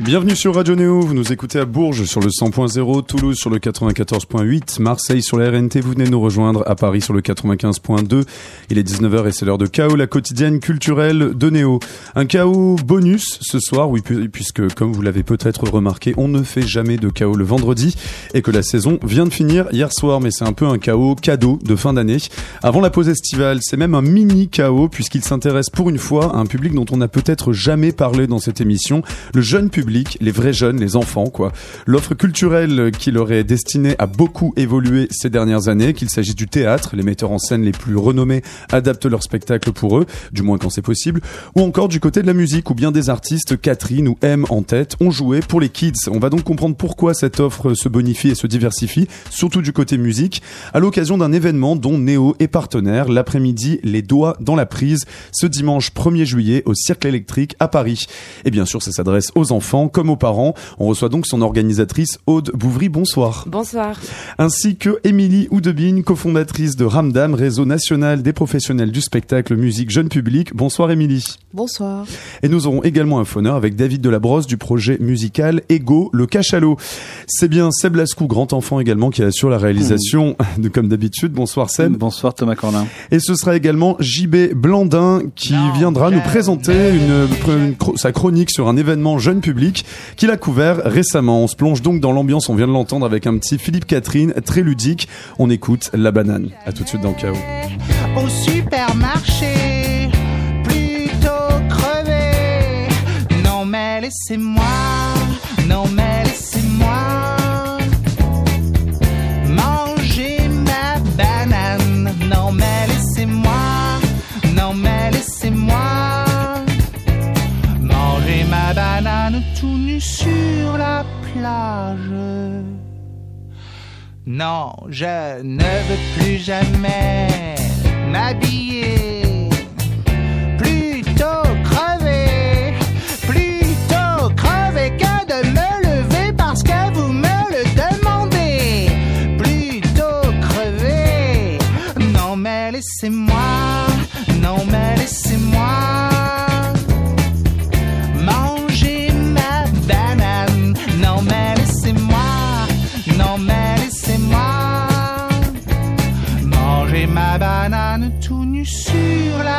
Bienvenue sur Radio Néo, vous nous écoutez à Bourges sur le 100.0, Toulouse sur le 94.8, Marseille sur la RNT, vous venez nous rejoindre à Paris sur le 95.2. Il est 19h et c'est l'heure de Chaos, la quotidienne culturelle de Néo. Un Chaos bonus ce soir, oui, puisque comme vous l'avez peut-être remarqué, on ne fait jamais de Chaos le vendredi et que la saison vient de finir hier soir, mais c'est un peu un Chaos cadeau de fin d'année. Avant la pause estivale, c'est même un mini Chaos puisqu'il s'intéresse pour une fois à un public dont on n'a peut-être jamais parlé dans cette émission, le jeune public les vrais jeunes, les enfants, quoi. L'offre culturelle qui leur est destinée a beaucoup évolué ces dernières années, qu'il s'agisse du théâtre, les metteurs en scène les plus renommés adaptent leurs spectacles pour eux, du moins quand c'est possible, ou encore du côté de la musique, où bien des artistes, Catherine ou M en tête, ont joué pour les kids. On va donc comprendre pourquoi cette offre se bonifie et se diversifie, surtout du côté musique, à l'occasion d'un événement dont Néo est partenaire, l'après-midi, les doigts dans la prise, ce dimanche 1er juillet au Cirque électrique à Paris. Et bien sûr, ça s'adresse aux enfants comme aux parents. On reçoit donc son organisatrice Aude Bouvry. Bonsoir. Bonsoir. Ainsi que Émilie Oudebine, cofondatrice de Ramdam, réseau national des professionnels du spectacle musique jeune public. Bonsoir Émilie. Bonsoir. Et nous aurons également un phoneur avec David Delabrosse du projet musical Ego le Cachalot. C'est bien Seb Lascou, grand enfant également, qui assure la réalisation de comme d'habitude. Bonsoir Seb. Bonsoir Thomas Corlin. Et ce sera également JB Blandin qui viendra nous présenter une, sa chronique sur un événement jeune public qu'il a couvert récemment. On se plonge donc dans l'ambiance, on vient de l'entendre avec un petit Philippe Catherine, très ludique. On écoute La Banane. À tout de suite dans le chaos. Au supermarché, plutôt crevé. Non mais laissez-moi, non mais laissez-moi. Manger tout nu sur la plage. Non, je ne veux plus jamais m'habiller. Plutôt crever, plutôt crever que de me lever parce que vous me le demandez. Plutôt crever, non mais laissez-moi, non mais laissez-moi.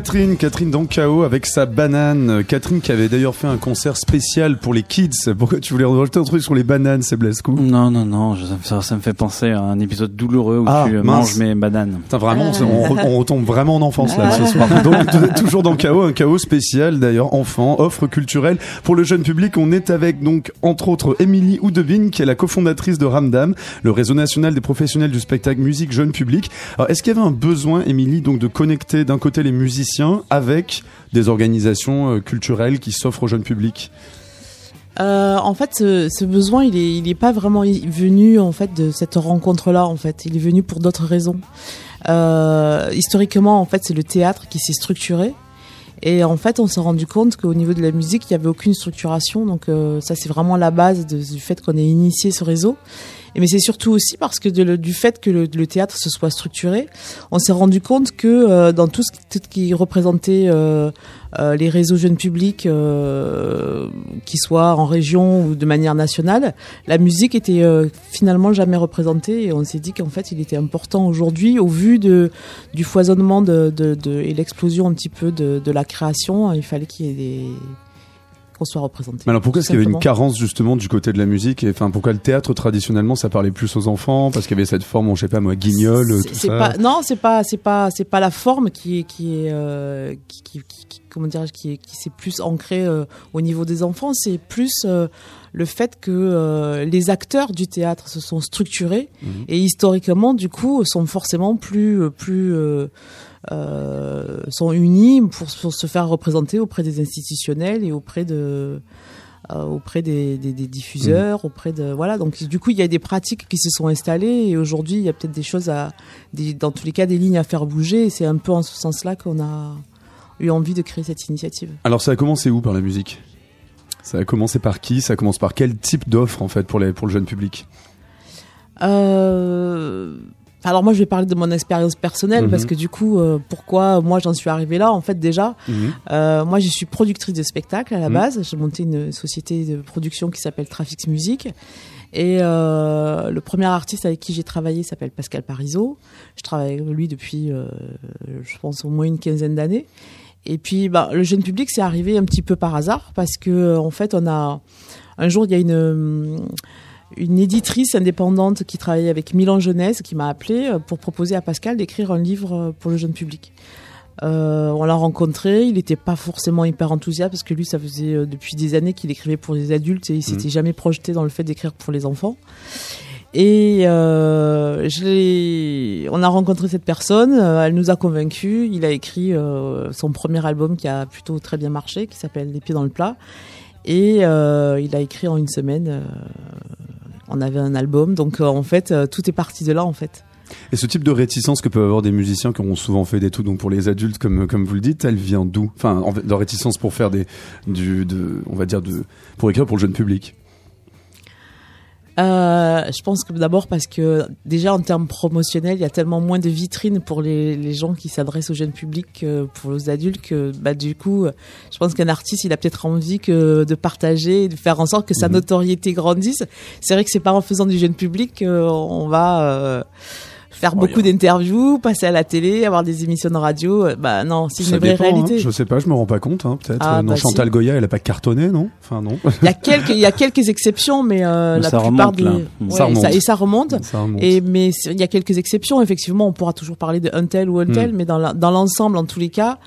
Catherine, Catherine dans Chaos avec sa banane. Catherine qui avait d'ailleurs fait un concert spécial pour les kids. Pourquoi tu voulais rajouter un truc sur les bananes, c'est Blasco Non, non, non, je- ça, ça me fait penser à un épisode douloureux où Ah, tu mince. manges mes bananes. Putain, vraiment, on, on- on retombe vraiment en enfance là ce soir. Donc, toujours dans Chaos, un Chaos spécial d'ailleurs, enfant, offre culturelle pour le jeune public. On est avec donc entre autres Émilie Oudevine qui est la cofondatrice de Ramdam, le réseau national des professionnels du spectacle musique jeune public. Alors, est-ce qu'il y avait un besoin, Émilie, donc de connecter d'un côté les musiciens avec des organisations euh, culturelles qui s'offrent au jeune public Euh, en fait, ce, besoin, il est, il est pas vraiment venu en fait de cette rencontre-là. En fait, il est venu pour d'autres raisons. Euh, historiquement, en fait, c'est le théâtre qui s'est structuré. Et en fait, on s'est rendu compte qu'au niveau de la musique, il n'y avait aucune structuration. Donc ça, c'est vraiment la base du fait qu'on ait initié ce réseau. Et mais c'est surtout aussi parce que du fait que le, théâtre se soit structuré, on s'est rendu compte que euh, dans tout ce qui, représentait euh, euh, les réseaux jeunes publics, euh, qui soient en région ou de manière nationale, la musique était finalement jamais représentée. Et on s'est dit qu'en fait, il était important aujourd'hui, au vu de, du foisonnement de, de, de- et l'explosion un petit peu de, de la création, il fallait qu'il y ait des qu'on soit représenté. Mais alors pourquoi est-ce qu'il y avait une carence justement du côté de la musique et enfin pourquoi le théâtre traditionnellement ça parlait plus aux enfants parce qu'il y avait cette forme, je sais pas moi, guignol, tout ça. pas non c'est pas c'est pas c'est pas la forme qui est qui est euh, qui, qui, qui- comment dirais-je qui est qui s'est plus ancré euh, au niveau des enfants c'est plus euh, le fait que euh, les acteurs du théâtre se sont structurés Mhm. et historiquement du coup sont forcément plus plus euh, euh, sont unis pour, pour se faire représenter auprès des institutionnels et auprès de euh, auprès des, des, des diffuseurs, auprès de voilà. Donc du coup, il y a des pratiques qui se sont installées et aujourd'hui, il y a peut-être des choses à, des, dans tous les cas, des lignes à faire bouger. Et c'est un peu en ce sens-là qu'on a eu envie de créer cette initiative. Alors ça a commencé où par la musique? Ça a commencé par qui? Ça commence par quel type d'offre en fait pour les pour le jeune public? Euh, alors moi, je vais parler de mon expérience personnelle Mhm. parce que du coup, euh, pourquoi moi j'en suis arrivée là En fait, déjà, Mhm. Euh, moi, je suis productrice de spectacle à la Mhm. base. J'ai monté une société de production qui s'appelle Trafix Music. Et euh, le premier artiste avec qui j'ai travaillé s'appelle Pascal Parizeau. Je travaille avec lui depuis, euh, je pense, au moins une quinzaine d'années. Et puis, bah, le jeune public, c'est arrivé un petit peu par hasard parce que, euh, en fait, on a un jour, il y a une euh, une éditrice indépendante qui travaillait avec Milan Jeunesse qui m'a appelé euh, pour proposer à Pascal d'écrire un livre euh, pour le jeune public. Euh, on l'a rencontré, il n'était pas forcément hyper enthousiaste parce que lui, ça faisait depuis des années qu'il écrivait pour les adultes et il s'était jamais projeté dans le fait d'écrire pour les enfants. Et euh, je on a rencontré cette personne, elle nous a convaincus. Il a écrit euh, son premier album qui a plutôt très bien marché, qui s'appelle Les pieds dans le plat. Et euh, il a écrit en une semaine. Euh, on avait un album, donc euh, en fait, euh, tout est parti de là en fait. Et ce type de réticence que peuvent avoir des musiciens qui ont souvent fait des tout donc pour les adultes comme comme vous le dites, elle vient d'où? Enfin, leur réticence pour faire des du de on va dire de pour écrire pour le jeune public. Euh, je pense que d'abord parce que déjà en termes promotionnels, il y a tellement moins de vitrines pour les, les gens qui s'adressent au jeune public que pour les adultes que bah du coup, je pense qu'un artiste il a peut-être envie que de partager, et de faire en sorte que sa Mhm. notoriété grandisse. C'est vrai que c'est pas en faisant du jeune public qu'on va euh, faire Oh, beaucoup a- d'interviews, passer à la télé, avoir des émissions de radio. Euh, Bah non, c'est une vraie dépend, hein. réalité. Je sais pas, je me rends pas compte hein, peut-être. Ah, non, bah, Chantal si. Goya, elle a pas cartonné, non? Enfin non. Il y a quelques, il y a quelques exceptions, mais euh, Mais la ça plupart remonte, des. Ouais, Ça remonte. et ça remonte. Ça remonte. Et mais il y a quelques exceptions. Effectivement, on pourra toujours parler de un tel ou un tel, mais dans la- dans l'ensemble, en tous les cas,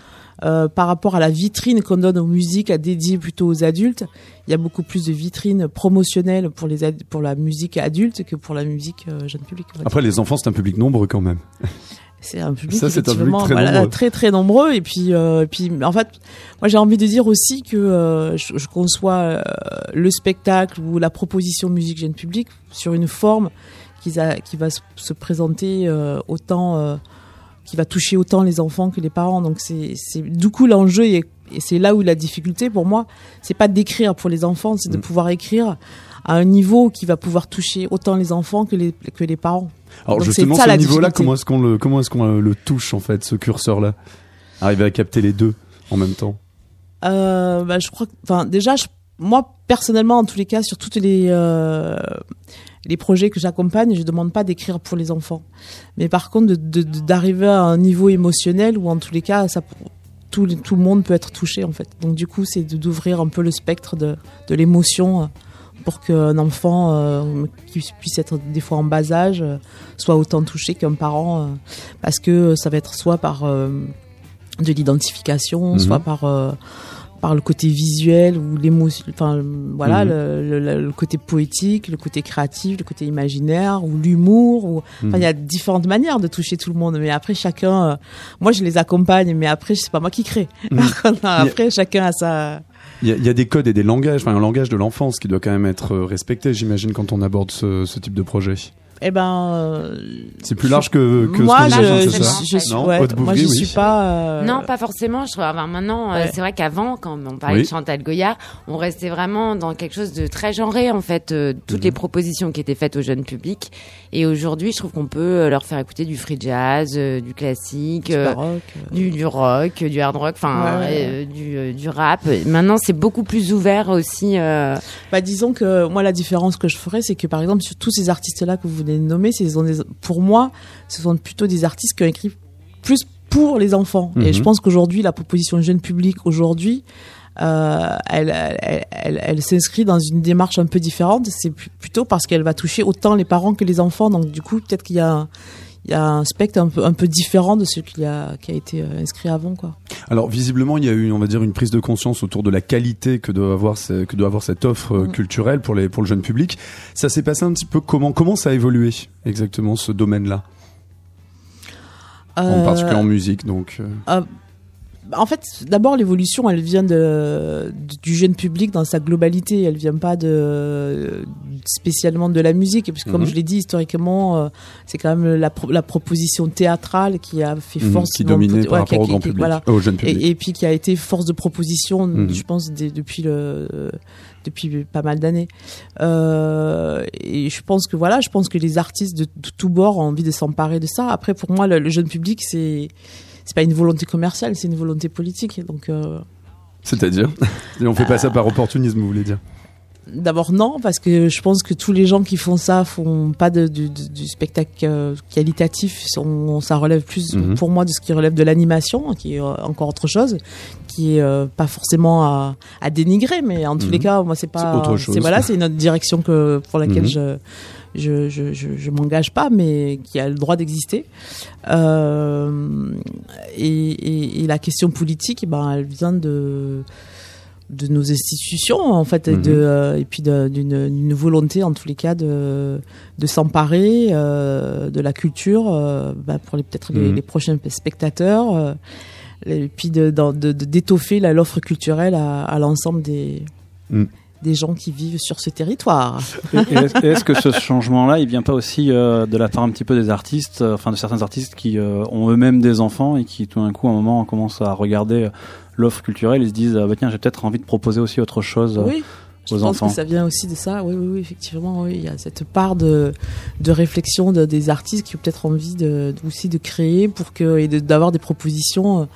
euh, par rapport à la vitrine qu'on donne aux musiques à dédier plutôt aux adultes, il y a beaucoup plus de vitrines promotionnelles pour les pour la musique adulte que pour la musique euh, jeune public. Après les enfants, c'est un public nombreux quand même. C'est un public Ça, c'est un public très voilà, nombreux. très très nombreux. Et puis, euh, puis, en fait, moi j'ai envie de dire aussi que euh, je, je conçois le spectacle ou la proposition musique jeune public sur une forme qui, a, qui va se, se présenter autant, qui va toucher autant les enfants que les parents. Donc c'est, du coup l'enjeu et, et c'est là où la difficulté pour moi, c'est pas d'écrire pour les enfants, c'est de Mm. pouvoir écrire à un niveau qui va pouvoir toucher autant les enfants que les que les parents. Alors Donc, justement, ce niveau-là, comment est-ce qu'on le comment est-ce qu'on euh, le touche en fait, ce curseur-là? Arriver à capter les deux en même temps? Euh, bah, je crois que, enfin, déjà, je- moi, personnellement, en tous les cas, sur toutes les, euh, les projets que j'accompagne, je demande pas d'écrire pour les enfants. Mais par contre, d'arriver à un niveau émotionnel où, en tous les cas, ça, tout, le- tout le monde peut être touché, en fait. Donc, du coup, c'est d'ouvrir un peu le spectre de, de l'émotion euh, pour qu'un enfant euh, qui puisse être des fois en bas âge euh, soit autant touché qu'un parent. euh, parce que ça va être soit par de l'identification, Mhm. soit par euh, par le côté visuel ou l'émotion, enfin voilà, Mhm. le, le- le côté poétique, le côté créatif, le côté imaginaire ou l'humour. Ou enfin, il y a différentes manières de toucher tout le monde, mais après chacun, euh, moi je les accompagne, mais après c'est pas moi qui crée. Mhm. Par contre, après chacun a sa. Il y, a, il y a des codes et des langages, enfin un langage de l'enfance qui doit quand même être euh, respecté, j'imagine, quand on aborde ce, ce type de projet. Eh ben, euh, C'est plus large que, que moi ce je, c'est je, ça je suis, Non ouais, moi je oui. suis pas. euh, Non, pas forcément. Je trouve, enfin, maintenant, euh, c'est vrai qu'avant, quand on parlait Oui. de Chantal Goya, on restait vraiment dans quelque chose de très genré, en fait, euh, toutes Mhm. les propositions qui étaient faites au jeune public. Et aujourd'hui, je trouve qu'on peut leur faire écouter du free jazz, euh, du classique, du euh, baroque, euh. du, du rock, du hard rock, enfin, Ouais, euh, du, du rap. Maintenant, c'est beaucoup plus ouvert aussi. euh, Bah, disons que moi, la différence que je ferais, c'est que par exemple, sur tous ces artistes-là que vous de nommer, ce sont des- pour moi, ce sont plutôt des artistes qui ont écrit plus pour les enfants. Et Mhm. je pense qu'aujourd'hui, la proposition jeune public, aujourd'hui, euh, elle, elle, elle, elle s'inscrit dans une démarche un peu différente. C'est pl- plutôt parce qu'elle va toucher autant les parents que les enfants. Donc du coup, peut-être qu'il y a il y a un spectre un peu, un peu différent de ce qui a, qui a été euh, inscrit avant, quoi. Alors visiblement, il y a eu, on va dire, une prise de conscience autour de la qualité que doit avoir, ce- que doit avoir cette offre euh, Mm. culturelle pour les pour le jeune public. Ça s'est passé un petit peu comment Comment ça a évolué exactement ce domaine-là, en Euh, particulier en musique, donc. euh, En fait, d'abord l'évolution, elle vient de, du jeune public dans sa globalité. Elle vient pas de spécialement de la musique, puisque comme Mhm. je l'ai dit historiquement, euh, c'est quand même la, pro- la proposition théâtrale qui a fait mhm, force qui dans- dominait ouais, par qui a- rapport au qui- grand qui- public, voilà. au jeune public. Et, et puis qui a été force de proposition, Mhm. je pense, depuis le depuis pas mal d'années. Euh, et je pense que voilà, je pense que les artistes de, de tous bords ont envie de s'emparer de ça. Après, pour moi, le, le jeune public, c'est c'est pas une volonté commerciale, c'est une volonté politique. Donc euh, C'est-à-dire, Et on fait pas ça par opportunisme, vous voulez dire D'abord non, parce que je pense que tous les gens qui font ça font pas de, du, spectacle euh, qualitatif. On- ça relève plus Mhm. pour moi de ce qui relève de l'animation, qui est euh, encore autre chose, qui est euh, pas forcément à, à dénigrer, mais en tous Mhm. les cas, moi c'est pas. C'est voilà, c'est une autre direction que pour laquelle Mhm. je je je je, je m'engage pas, mais qui a le droit d'exister. Euh, et, et, et la question politique, eh ben, elle vient de de nos institutions en fait et Mhm. de euh, et puis de- d'une volonté en tous les cas de de s'emparer euh, de la culture euh, bah, pour peut-être les, Mhm. les prochains spectateurs et puis de de- de- d'étoffer la- l'offre culturelle à, à l'ensemble des Mhm. Des gens qui vivent sur ce territoire. Est-ce, que ce changement-là, il vient pas aussi euh, de la part un petit peu des artistes, euh, enfin de certains artistes qui euh, ont eux-mêmes des enfants et qui tout d'un coup, à un moment, commencent à regarder l'offre culturelle et se disent, ah, bah tiens, j'ai peut-être envie de proposer aussi autre chose. Oui. Je aux pense enfants. que ça vient aussi de ça. Oui, oui, oui, effectivement, oui. Il y a cette part de, de réflexion de, des artistes qui ont peut-être envie de, aussi de créer pour que, et de- d'avoir des propositions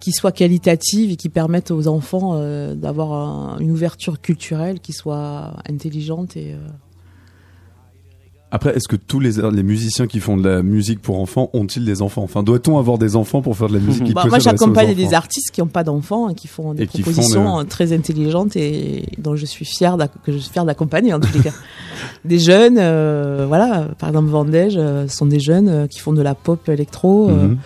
qui soient qualitatives et qui permettent aux enfants euh, d'avoir un- une ouverture culturelle qui soit intelligente et, euh, Après, est-ce que tous les, les musiciens qui font de la musique pour enfants ont-ils des enfants? Enfin, doit-on avoir des enfants pour faire de la musique qui Bah, peut moi, j'accompagne des artistes qui n'ont pas d'enfants et qui font des Et qui font propositions euh, très intelligentes et dont je suis d'ac- que je suis fière d'accompagner en tous les cas. Des jeunes, euh, voilà, par exemple Vendège, sont des jeunes qui font de la pop électro. Mhm.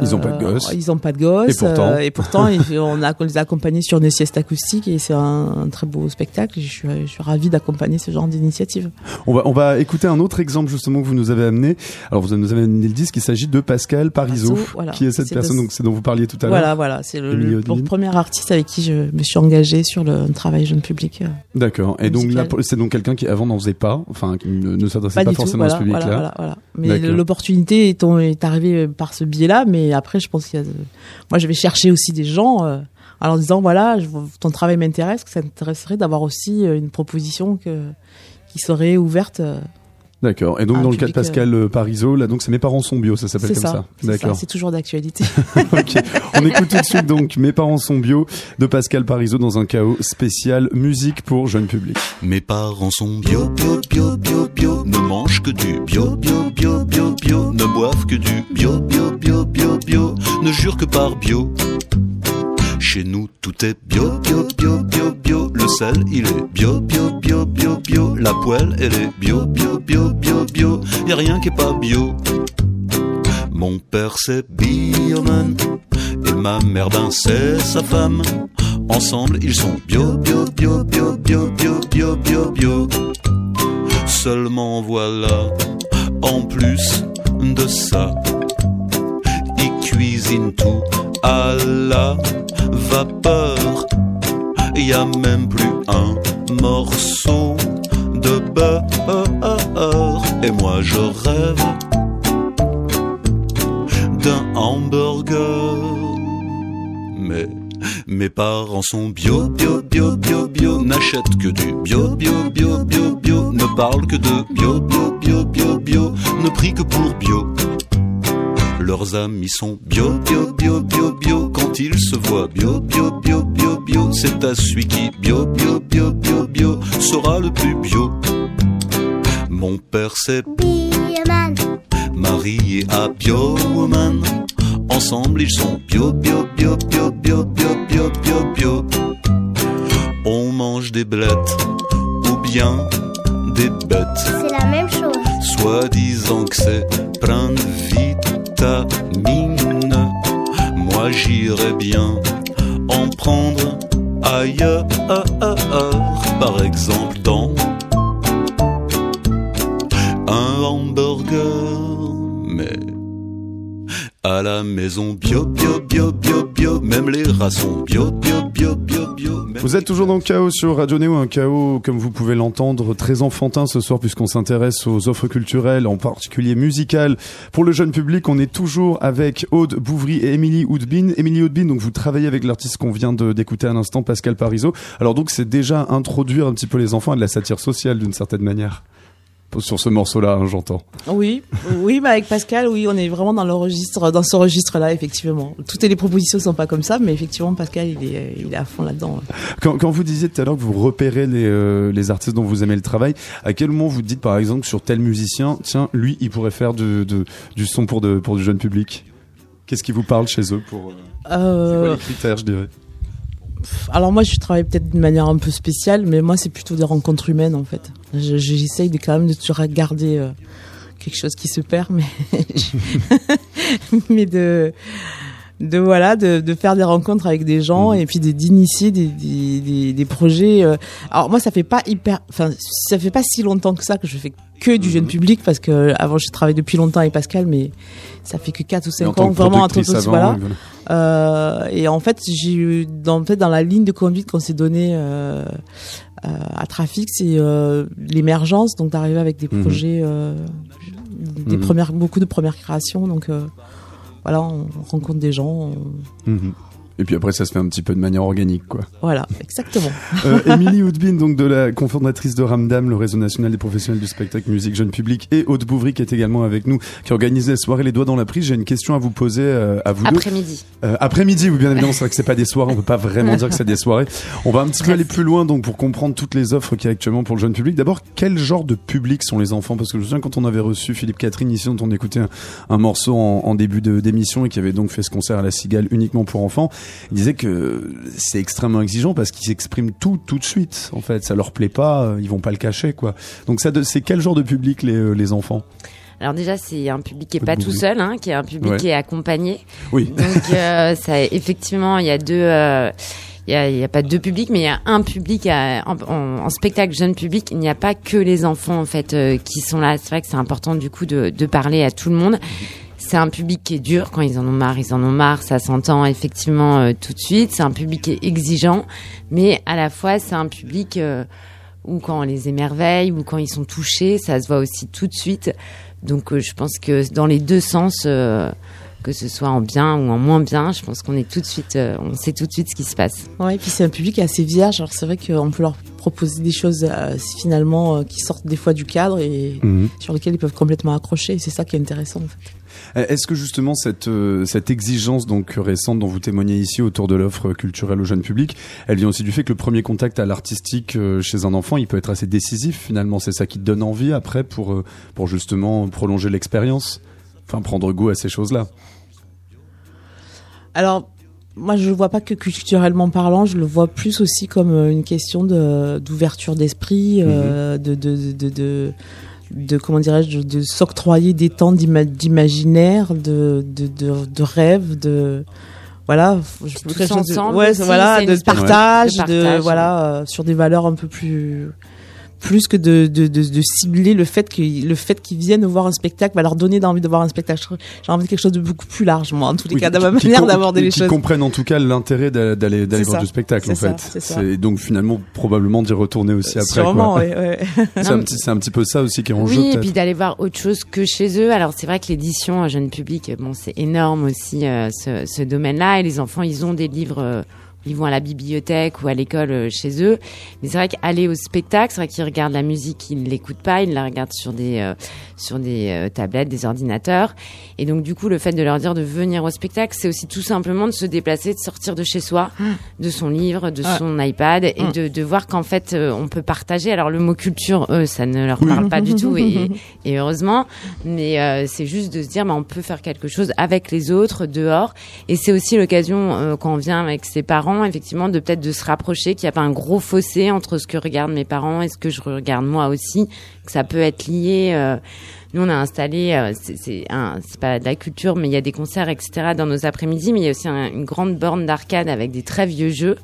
Ils ont pas de gosses. Ils ont pas de gosses. Et pourtant. euh, et pourtant, on, a, on les a accompagnés sur une sieste acoustique et c'est un, un très beau spectacle. Je suis, je suis ravie d'accompagner ce genre d'initiative. On va, on va écouter un autre exemple justement que vous nous avez amené. Alors vous nous avez amené le disque, il s'agit de Pascal Parizeau, voilà. qui est cette personne de- donc c'est dont vous parliez tout à l'heure. Voilà, voilà. C'est le, premier artiste avec qui je me suis engagée sur le travail jeune public. euh. D'accord. Et donc là, c'est donc quelqu'un qui avant n'en faisait pas, enfin qui ne, ne s'adressait pas, tout. forcément Voilà, à ce public-là. voilà. Mais l'opportunité est, est arrivée par ce biais-là, mais après, je pense qu'il Moi, je vais chercher aussi des gens euh, en leur disant voilà, ton travail m'intéresse, que ça t'intéresserait d'avoir aussi euh, une proposition qui serait ouverte. Euh, D'accord. Et donc dans le cas de Pascal euh, Parizeau, là donc c'est mes parents sont bio, ça s'appelle comme ça. ça, D'accord. C'est toujours d'actualité. ok. On écoute tout de suite donc Mes parents sont bio de Pascal Parizeau dans un chaos spécial musique pour jeune public. Mes parents sont bio, bio, bio, bio, bio, ne mangent que du bio, bio, bio, bio, bio, ne boivent que du bio, bio, bio, bio, bio, ne jurent que par bio. Chez nous, tout est bio, bio, bio, bio, bio. Le sel, il est bio, bio, bio, bio, bio. La poêle, elle est bio, bio, bio, bio, bio. Y a rien qui est pas bio. Mon père, c'est bioman. Et ma mère, ben, c'est sa femme. Ensemble, ils sont bio, bio, bio, bio, bio, bio, bio, bio, bio. Seulement voilà, en plus de ça, ils cuisinent tout à la vapeur. Y a même plus un morceau de beurre. Et moi je rêve d'un hamburger. Mais mes parents sont bio, bio, bio, bio, bio, n'achètent que du bio, bio, bio, bio, bio, ne parlent que de bio, bio, bio, bio, bio, ne prient que pour bio. Leurs amis sont bio, bio, bio, bio, bio, quand ils se voient bio, bio, bio, bio, bio, c'est à celui qui bio, bio, bio, bio, bio, sera le plus bio. Mon père c'est Bioman, marié à Biowoman. Ensemble ils sont bio, bio, bio, bio, bio, bio, bio, bio, bio. On mange des blettes ou bien des bêtes. C'est la même chose. Soi-disant que c'est plein de vitamines. Moi j'irais bien en prendre ailleurs. Par exemple dans un hamburger. Mais à la maison bio, bio, bio, bio, bio. Même les rats sont bio, bio, bio, bio, Vous êtes toujours dans le chaos sur Radio Néo, un chaos, comme vous pouvez l'entendre, très enfantin ce soir puisqu'on s'intéresse aux offres culturelles, en particulier musicales. Pour le jeune public, on est toujours avec Aude Bouvry et Émilie Houdbin. Émilie Houdbin, donc vous travaillez avec l'artiste qu'on vient d'écouter à l'instant, Pascal Parizeau. Alors donc c'est déjà introduire un petit peu les enfants à de la satire sociale d'une certaine manière. Sur ce morceau-là, hein, j'entends. Oui, oui, bah avec Pascal, oui, on est vraiment dans le registre, dans ce registre-là, effectivement. Toutes les propositions sont pas comme ça, mais effectivement, Pascal, il est, il est à fond là-dedans. Quand, quand vous disiez tout à l'heure que vous repérez les, euh, les artistes dont vous aimez le travail, à quel moment vous dites par exemple sur tel musicien, tiens, lui, il pourrait faire de- du son pour, de, pour du jeune public? Qu'est-ce qui vous parle chez eux pour euh, c'est quoi Euh, les critères, je dirais? Alors moi, je travaille peut-être d'une manière un peu spéciale, mais moi, c'est plutôt des rencontres humaines, en fait. Je- J'essaye de quand même de toujours garder euh, quelque chose qui se perd, mais mais de de voilà de, de faire des rencontres avec des gens Mhm. et puis d'initier des, des, des, des projets euh. alors moi ça fait pas hyper enfin ça fait pas si longtemps que ça que je fais que du jeune public parce que avant j'ai travaillé depuis longtemps avec Pascal mais ça fait que 4 ou Mais en 5 tant ans vraiment truc avant, voilà voilà. Euh, et en fait, j'ai eu dans, en fait, dans la ligne de conduite qu'on s'est donnée euh, euh, à Trafic, c'est euh, l'émergence, donc d'arriver avec des Mhm. projets, euh, des Mhm. premières, beaucoup de premières créations. Donc euh, voilà, on rencontre des gens. on- Mhm. Et puis après, ça se fait un petit peu de manière organique, quoi. Voilà, exactement. Euh, Émilie Houdbin, donc de la cofondatrice de Ramdam, le réseau national des professionnels du spectacle musique jeune public, et Aude Bouvry qui est également avec nous, qui organise la soirée Les Doigts dans la prise. J'ai une question à vous poser euh, à vous deux. Après-midi. Euh, après-midi, oui, bien évidemment, c'est vrai que c'est pas des soirées, on peut pas vraiment dire que c'est des soirées. On va un petit peu aller plus loin, donc, pour comprendre toutes les offres qu'il y a actuellement pour le jeune public. D'abord, quel genre de public sont les enfants? Parce que je me souviens quand on avait reçu Philippe Catherine ici, dont on écoutait un, un morceau en, en début d'émission et qui avait donc fait ce concert à la Cigale uniquement pour enfants, il disait que c'est extrêmement exigeant parce qu'ils s'expriment tout, tout de suite, en fait. Ça leur plaît pas, euh, ils vont pas le cacher, quoi. Donc ça, c'est quel genre de public les, euh, les enfants? Alors déjà, c'est un public qui est pas tout seul, hein, qui est un public Ouais. qui est accompagné. Oui. Donc euh, ça, effectivement, il y a deux. euh, il y a, pas deux publics, mais il y a un public à- en, en- en spectacle jeune public. Il n'y a pas que les enfants en fait euh, qui sont là. C'est vrai que c'est important du coup de, de parler à tout le monde. C'est un public qui est dur quand ils en ont marre, ils en ont marre. Ça s'entend effectivement euh, tout de suite. C'est un public qui est exigeant, mais à la fois c'est un public euh, où quand on les émerveille ou quand ils sont touchés, ça se voit aussi tout de suite. Donc euh, je pense que dans les deux sens, que ce soit en bien ou en moins bien, je pense qu'on est tout de suite, euh, on sait tout de suite ce qui se passe. Ouais, et puis c'est un public assez vierge. Alors c'est vrai qu'on peut leur proposer des choses euh, finalement euh, qui sortent des fois du cadre et Mhm. sur lesquelles ils peuvent complètement accrocher. C'est ça qui est intéressant en fait. Est-ce que justement cette cette exigence donc récente dont vous témoignez ici autour de l'offre culturelle au jeune public, elle vient aussi du fait que le premier contact à l'artistique chez un enfant, il peut être assez décisif finalement. C'est ça qui te donne envie après pour pour justement prolonger l'expérience, enfin prendre goût à ces choses-là. Alors, moi, je le vois pas que culturellement parlant, je le vois plus aussi comme euh, une question de d'ouverture d'esprit, euh, de, de, de, de, de, de- comment dirais-je, de, de s'octroyer des temps d'ima- d'imaginaire, de, de, de, de rêve, de voilà, je Tous chose de- ensemble ouais, aussi, voilà, de partage, de de, partage, voilà, euh, sur des valeurs un peu plus plus que de, de, de, de cibler le fait que le fait qu'ils viennent voir un spectacle va leur donner envie de voir un spectacle. J'ai envie de quelque chose de beaucoup plus large, moi, en tous les Oui, cas, dans ma qui- qui manière d'aborder les qui choses. comprennent en tout cas l'intérêt d'a- d'aller d'aller voir ça. du spectacle en C'est ça, fait. c'est ça. donc finalement probablement d'y retourner aussi après. Sûrement, quoi. ouais, ouais. C'est un petit c'est un petit peu ça aussi qui est en jeu Oui, et puis d'aller voir autre chose que chez eux. Alors c'est vrai que l'édition euh, jeune public, bon, c'est énorme aussi euh, ce, ce domaine-là. Et les enfants, ils ont des livres euh, ils vont à la bibliothèque ou à l'école euh, chez eux. Mais c'est vrai qu'aller au spectacle, c'est vrai qu'ils regardent la musique, ils ne l'écoutent pas, ils la regardent sur des euh, sur des euh, tablettes, des ordinateurs. Et donc du coup, le fait de leur dire de venir au spectacle, c'est aussi tout simplement de se déplacer, de sortir de chez soi, de son livre, de son iPad, et de, de voir qu'en fait, euh, on peut partager. Alors le mot culture, eux, ça ne leur parle pas du tout, et, et heureusement. Mais euh, c'est juste de se dire, bah, on peut faire quelque chose avec les autres dehors. Et c'est aussi l'occasion euh, quand on vient avec ses parents, effectivement, de peut-être de se rapprocher, qu'il n'y a pas un gros fossé entre ce que regardent mes parents et ce que je regarde moi aussi, que ça peut être lié. euh, nous, on a installé, euh, c'est- pas de la culture, mais il y a des concerts, etc. dans nos après-midi, mais il y a aussi un- une grande borne d'arcade avec des très vieux jeux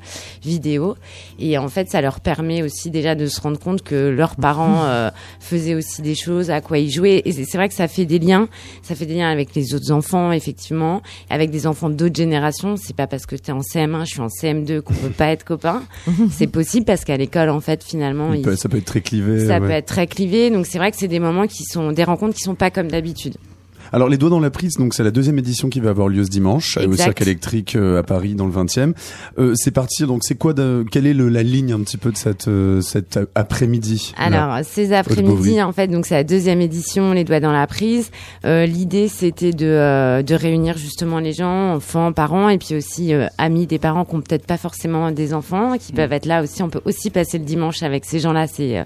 vidéo. Et en fait, ça leur permet aussi déjà de se rendre compte que leurs parents euh, faisaient aussi des choses, à quoi ils jouaient. Et c'est vrai que ça fait des liens. Ça fait des liens avec les autres enfants, effectivement, avec des enfants d'autres générations. C'est pas parce que tu es en CM1, je suis en CM2 qu'on peut pas être copains. c'est possible parce qu'à l'école, en fait, finalement, Il ils- peut- ça peut être très clivé. ça ouais. peut être très clivé. Donc c'est vrai que c'est des moments qui sont des rencontres qui sont pas comme d'habitude. Alors les doigts dans la prise, donc c'est la deuxième édition qui va avoir lieu ce dimanche euh, au Exact. Cirque électrique euh, à Paris dans le 20e. Euh, c'est parti. Donc c'est quoi de, quelle est le, la ligne un petit peu de cette euh, cet après-midi là Alors ces après-midi, en fait, donc c'est la deuxième édition, les doigts dans la prise. L'idée c'était de de réunir justement les gens, enfants, parents, et puis aussi amis des parents qui ont peut-être pas forcément des enfants, qui peuvent être là aussi. On peut aussi passer le dimanche avec ces gens-là. C'est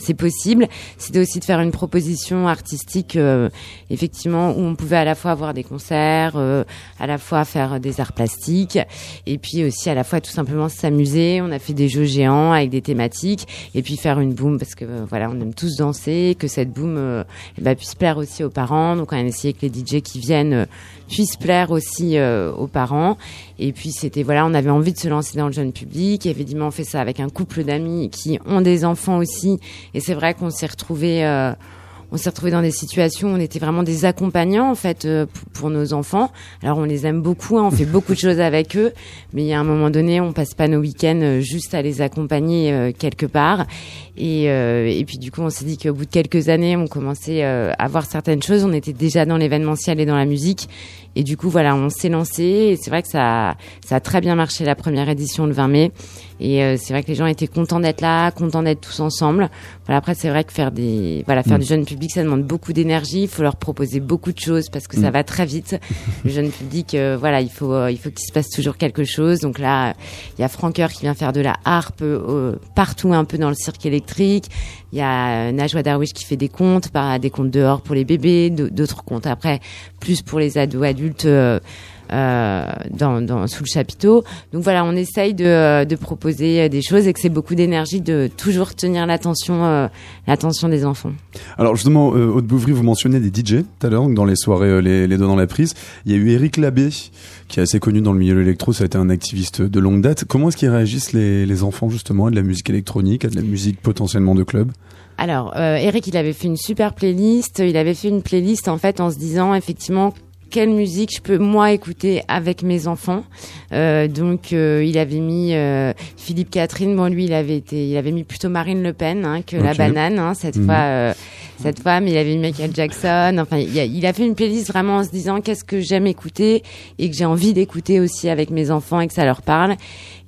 c'est possible. C'était aussi de faire une proposition artistique, euh, effectivement, où on pouvait à la fois avoir des concerts, euh, à la fois faire des arts plastiques, et puis aussi à la fois tout simplement s'amuser. On a fait des jeux géants avec des thématiques, et puis faire une boom parce que euh, voilà, on aime tous danser, que cette boom euh, eh ben, puisse plaire aussi aux parents. Donc on a essayé que les DJ qui viennent euh, puissent plaire aussi aux parents. Et puis c'était voilà, on avait envie de se lancer dans le jeune public. Et évidemment, on fait ça avec un couple d'amis qui ont des enfants aussi. Et c'est vrai qu'on s'est retrouvés. euh, on s'est dans des situations où on était vraiment des accompagnants en fait euh, pour nos enfants. Alors on les aime beaucoup, hein, on fait beaucoup de choses avec eux, mais il y a un moment donné, on passe pas nos week-ends euh, juste à les accompagner quelque part. Et, euh, et puis du coup, on s'est dit qu'au bout de quelques années, on commençait euh, à voir certaines choses. On était déjà dans l'événementiel et dans la musique. Et du coup, voilà, on s'est lancé. Et c'est vrai que ça, ça a très bien marché la première édition le 20 mai. Et euh, c'est vrai que les gens étaient contents d'être là, contents d'être tous ensemble. Voilà, après, c'est vrai que faire des, voilà, faire du jeune public, ça demande beaucoup d'énergie. Il faut leur proposer beaucoup de choses parce que ça va très vite. Le jeune public, euh, voilà, il faut, euh, il faut qu'il se passe toujours quelque chose. Donc là, il y a Franqueur qui vient faire de la harpe euh, partout un peu dans le cirque électrique. Il y a euh, Najwa Darwish qui fait des par, des contes dehors pour les bébés, d'autres contes après plus pour les ados adultes. Euh, dans, dans, sous le chapiteau. Donc voilà, on essaye de, euh, de proposer euh, des choses et que c'est beaucoup d'énergie de toujours tenir l'attention, l'attention des enfants. Alors justement, Aude Bouvry, vous mentionnez des DJ tout à l'heure, dans les soirées les, les dans la prise. Il y a eu Eric Labbé, qui est assez connu dans le milieu de l'électro, ça a été un activiste de longue date. Comment est-ce qu'ils réagissent les, les enfants justement à de la musique électronique, à de la musique potentiellement de club? Alors, euh, Eric, il avait fait une super playlist. Il avait fait une playlist en fait en se disant effectivement quelle musique je peux moi écouter avec mes enfants. Euh, donc euh, il avait mis euh, Philippe Catherine. Bon lui il avait été, il avait mis plutôt Marine Le Pen hein, que la banane hein, cette Mhm. fois. Cette mais il avait Michael Jackson. Enfin, il a, il a fait une playlist vraiment en se disant qu'est-ce que j'aime écouter et que j'ai envie d'écouter aussi avec mes enfants et que ça leur parle.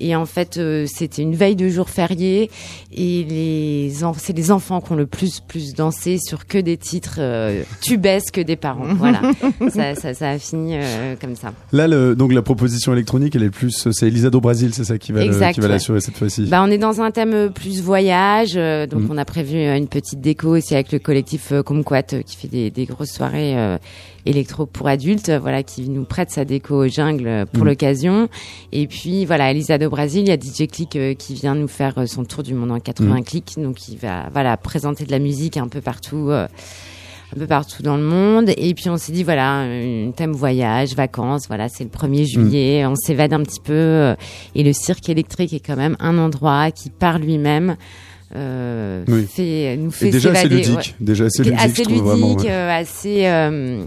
Et en fait, euh, c'était une veille de jour férié et les c'est les enfants qui ont le plus plus dansé sur que des titres euh, tubesques des parents. Voilà, ça, ça, ça a fini euh, comme ça. Là, le, donc la proposition électronique, elle est plus, c'est Elisa do Brasil, c'est ça qui va, le- qui va ouais. l'assurer cette fois-ci. Bah, on est dans un thème euh, plus voyage, donc Mm. on a prévu une petite déco aussi avec le collectif euh, Kumquat euh, qui fait des, des grosses soirées euh, électro pour adultes, euh, voilà, qui nous prête sa déco jungle euh, pour Mm. l'occasion. Et puis voilà, Elisa do Brasil, il y a DJ Click euh, qui vient nous faire euh, son tour du monde en 80 Mm. clics, donc il va voilà présenter de la musique un peu partout. euh, un peu partout dans le monde et puis on s'est dit voilà un thème voyage vacances voilà c'est le 1er juillet on s'évade un petit peu euh, et le cirque électrique est quand même un endroit qui par lui-même euh, Oui. fait nous fait Et déjà assez ludique, ouais. déjà assez ludique, assez ludique, vraiment. ouais. euh, assez euh,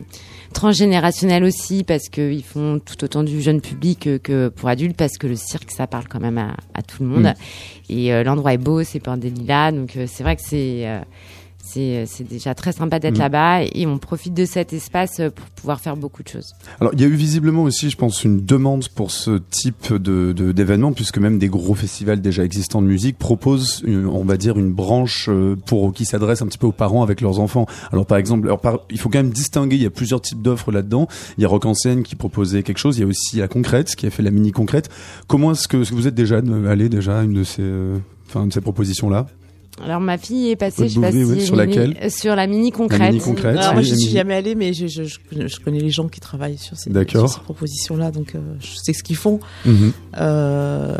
transgénérationnel aussi parce qu'ils font tout autant du jeune public que, que pour adultes parce que le cirque ça parle quand même à, à tout le monde Mm. et euh, l'endroit est beau c'est plein des lilas donc euh, c'est vrai que c'est euh, c'est c'est déjà très sympa d'être Mhm. là-bas et on profite de cet espace euh, pour pouvoir faire beaucoup de choses. Alors, il y a eu visiblement aussi, je pense, une demande pour ce type de d'événement, puisque même des gros festivals déjà existants de musique proposent, une- on va dire, une branche euh, pour qui s'adresse un petit peu aux parents avec leurs enfants. Alors, par exemple, alors, par- il faut quand même distinguer. Il y a plusieurs types d'offres là-dedans. Il y a Rock en scène qui proposait quelque chose. Il y a aussi la concrète qui a fait la mini concrète. Comment est-ce que, vous êtes déjà euh, allé déjà à une de ces, euh, enfin, de ces propositions là Alors ma fille est passée, je sais pas Bouvry, oui, si sur mini- laquelle sur la mini concrète. mini concrète. Alors, moi, je suis jamais allée, mais je, je, je, connais- je connais les gens qui travaillent sur ces, D'accord. sur ces propositions-là, donc euh, je sais ce qu'ils font. Mhm. Euh,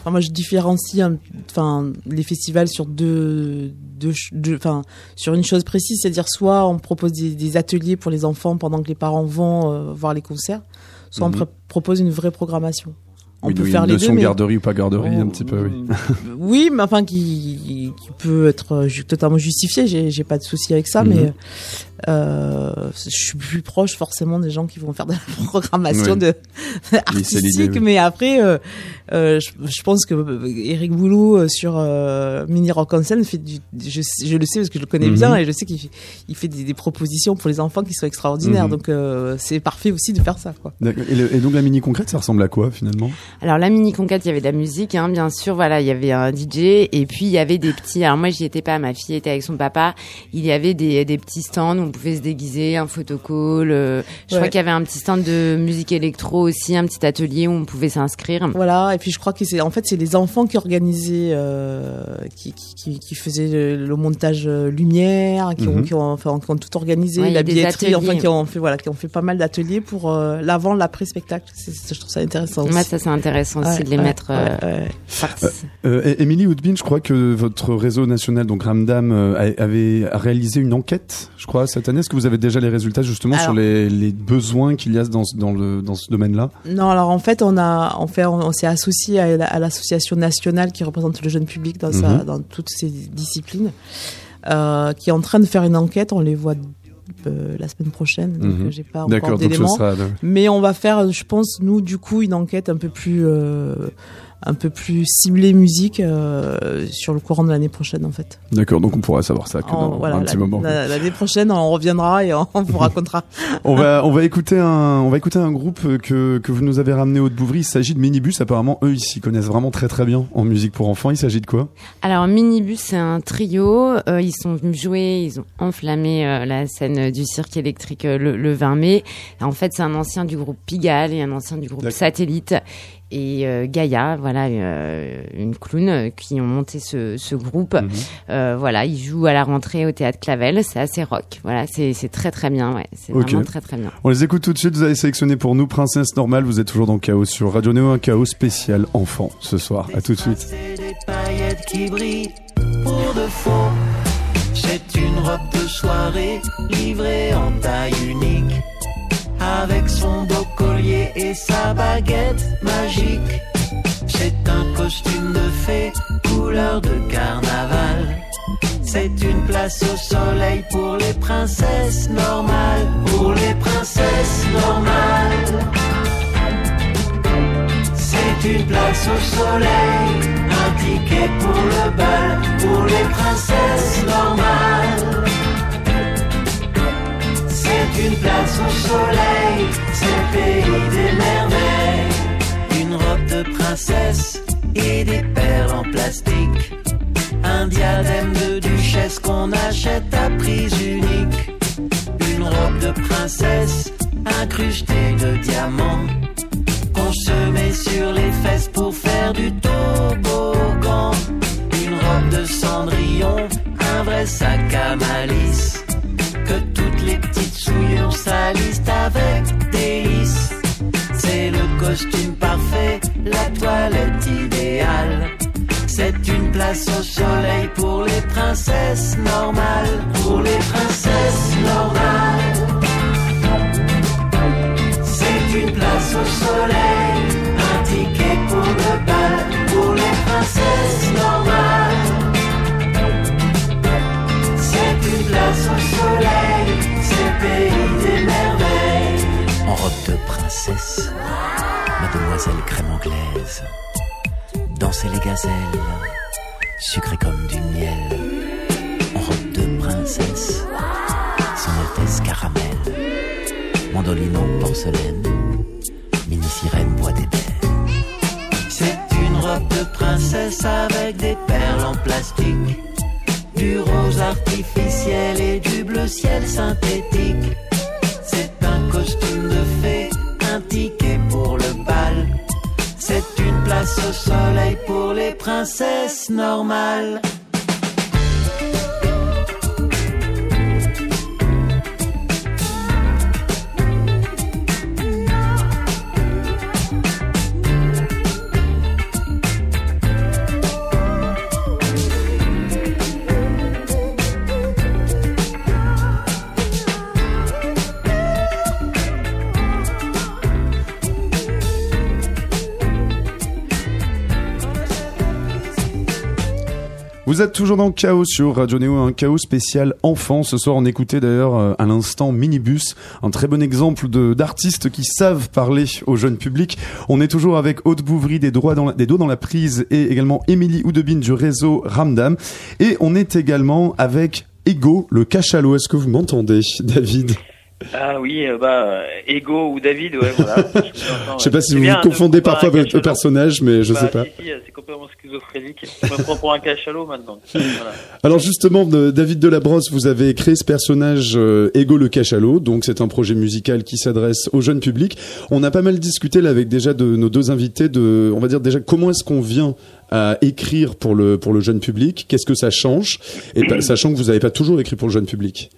enfin, moi, je différencie, enfin, les festivals sur deux, deux, ch- deux- enfin, sur une chose précise, c'est-à-dire soit on propose des, des ateliers pour les enfants pendant que les parents vont euh, voir les concerts, soit Mhm. on pr- propose une vraie programmation. On Oui, peut oui, faire une les deux, mais garderie ou pas garderie, un Oh, petit peu, oui. oui, mais enfin qui, qui peut être totalement justifié. J'ai, pas de souci avec ça, Mhm. mais euh, je suis plus proche forcément des gens qui vont faire de la programmation Oui. de artistique. oui. Mais après, euh, euh, je, je pense que Eric Boulou euh, sur euh, Mini Rock en scène fait du, je, je le sais parce que je le connais Mhm. bien et je sais qu'il fait, il fait des, des propositions pour les enfants qui sont extraordinaires. Mhm. Donc euh, c'est parfait aussi de faire ça. Quoi. Et, le- et donc la mini concrète, ça ressemble à quoi finalement? Alors la mini conquête, il y avait de la musique, hein, bien sûr. Voilà, il y avait un DJ et puis il y avait des petits. Alors moi, j'y étais pas. Ma fille était avec son papa. Il y avait des, des petits stands où on pouvait se déguiser, un photocall. euh, je Ouais. crois qu'il y avait un petit stand de musique électro aussi, un petit atelier où on pouvait s'inscrire. Voilà, et puis je crois que c'est en fait c'est les enfants qui organisaient, euh, qui, qui, qui, qui faisaient le, le montage euh, lumière, qui, ont, Mhm. qui, ont, enfin, qui ont tout organisé, Ouais, la billetterie, enfin ateliers. qui ont fait voilà, qui ont fait pas mal d'ateliers pour euh, l'avant, l'après spectacle. Je trouve ça intéressant. Moi, aussi. ça c'est intéressant aussi Ouais, de les ouais, mettre. Émilie Houdbin, je crois que votre réseau national, donc Ramdam, euh, avait réalisé une enquête, je crois, cette année. Est-ce que vous avez déjà les résultats justement sur les, les besoins qu'il y a dans, ce- dans, le, dans ce domaine-là? Non, alors en fait, on a, on fait, on, s'est associé à, la- à l'association nationale qui représente le jeune public dans sa, Mhm. dans toutes ses disciplines, euh, qui est en train de faire une enquête. On les voit euh, la semaine prochaine, donc euh, j'ai pas encore d'éléments. sera. Mais on va faire, je pense, nous, du coup, une enquête un peu plus, euh, un peu plus ciblée musique euh, sur le courant de l'année prochaine, en fait. D'accord, donc on pourra savoir ça que En- dans voilà, un petit moment. la- L'année prochaine, on reviendra et on, on vous racontera. On va, on va écouter un, on va écouter un groupe que, que vous nous avez ramené au Bouvry. Il s'agit de Minibus. Apparemment, eux, ils s'y connaissent vraiment très très bien en musique pour enfants. Il s'agit de quoi? Alors Minibus, c'est un trio. Euh, ils sont venus jouer, ils ont enflammé euh, la scène du cirque électrique euh, le, le 20 mai. En fait, c'est un ancien du groupe Pigalle et un ancien du groupe. Satellite. Et euh, Gaïa, voilà, euh, une clown euh, qui ont monté ce, ce groupe. Mhm. Euh, voilà, ils jouent à la rentrée au théâtre Clavel. C'est assez rock. Voilà, c'est c'est très très bien. Ouais, c'est vraiment très très bien. On les écoute tout de suite. Vous avez sélectionné pour nous Princesse Normale. Vous êtes toujours dans Chaos sur Radio Néo, un Chaos spécial enfant ce soir. À tout de suite. C'est des paillettes qui brillent pour de faux. C'est une robe de soirée livrée en taille unique. Avec son beau collier et sa baguette magique. C'est un costume de fée, couleur de carnaval. C'est une place au soleil pour les princesses normales. Pour les princesses normales. C'est une place au soleil, un ticket pour le bal, pour les princesses normales. Une place au soleil, c'est le pays des merveilles. Une robe de princesse et des perles en plastique. Un diadème de duchesse qu'on achète à prise unique. Une robe de princesse incrustée de diamants qu'on se met sur les fesses un ticket pour le bal, pour les princesses normales. C'est une place au soleil, c'est pays des merveilles. En robe de princesse, mademoiselle crème anglaise, danser les gazelles, sucrées comme du miel. En robe de princesse, son Altesse caramel, mandolino porcelaine, C'est une robe de princesse avec des perles en plastique, du rose artificiel et du bleu ciel synthétique. C'est un costume de fée, un ticket pour le bal. C'est une place au soleil pour les princesses normales. Vous êtes toujours dans Chaos sur Radio Néo, un chaos spécial enfant. Ce soir, on écoutait d'ailleurs euh, à l'instant Minibus, un très bon exemple d'artistes qui savent parler au jeune public. On est toujours avec Aude Bouvry des, droits dans la, des dos dans la prise et également Émilie Oudebine du réseau Ramdam. Et on est également avec Ego, le cachalot. Est-ce que vous m'entendez, David? Ah oui, euh, bah, euh, Ego ou David, ouais, voilà. Je sais pas si vous vous confondez parfois avec le personnage, mais je bah, sais pas. Si, si, c'est complètement schizophrénique. Je me prends pour un cachalot maintenant. Voilà. Alors justement, de- David Delabrosse, vous avez créé ce personnage euh, Ego le cachalot, donc c'est un projet musical qui s'adresse au jeune public. On a pas mal discuté là avec déjà de nos deux invités de, on va dire déjà comment est-ce qu'on vient à écrire pour le pour le jeune public, qu'est-ce que ça change, et sachant que vous n'avez pas toujours écrit pour le jeune public.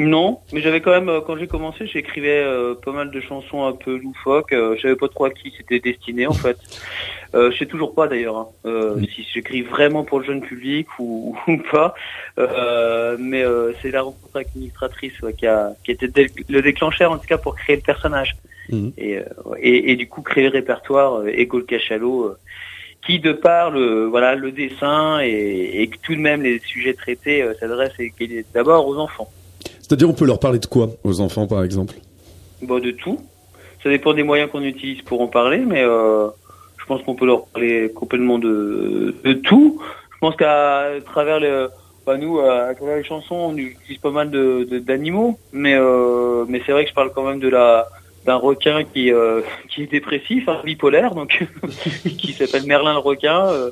Non, mais j'avais quand même, euh, quand j'ai commencé, j'écrivais euh, pas mal de chansons un peu loufoques. Euh, je savais pas trop à qui c'était destiné en fait. Euh, je sais toujours pas d'ailleurs hein, euh, si j'écris vraiment pour le jeune public ou, ou pas. Euh, mais euh, c'est la rencontre avec ouais, qui a qui était le déclencheur en tout cas pour créer le personnage Mhm. et, euh, et et du coup créer le répertoire euh, Ego le cachalot. euh, qui de par le voilà le dessin et, et que tout de même les sujets traités euh, s'adressent et qu'il est d'abord aux enfants. C'est-à-dire on peut leur parler de quoi aux enfants par exemple? Bon, de tout. Ça dépend des moyens qu'on utilise pour en parler, mais euh, je pense qu'on peut leur parler complètement de, de tout. Je pense qu'à travers les, bah nous, à travers les chansons, on utilise pas mal de de- d'animaux, mais euh, mais c'est vrai que je parle quand même de la d'un requin qui euh, qui est dépressif, hein, bipolaire, donc qui s'appelle Merlin le requin. euh,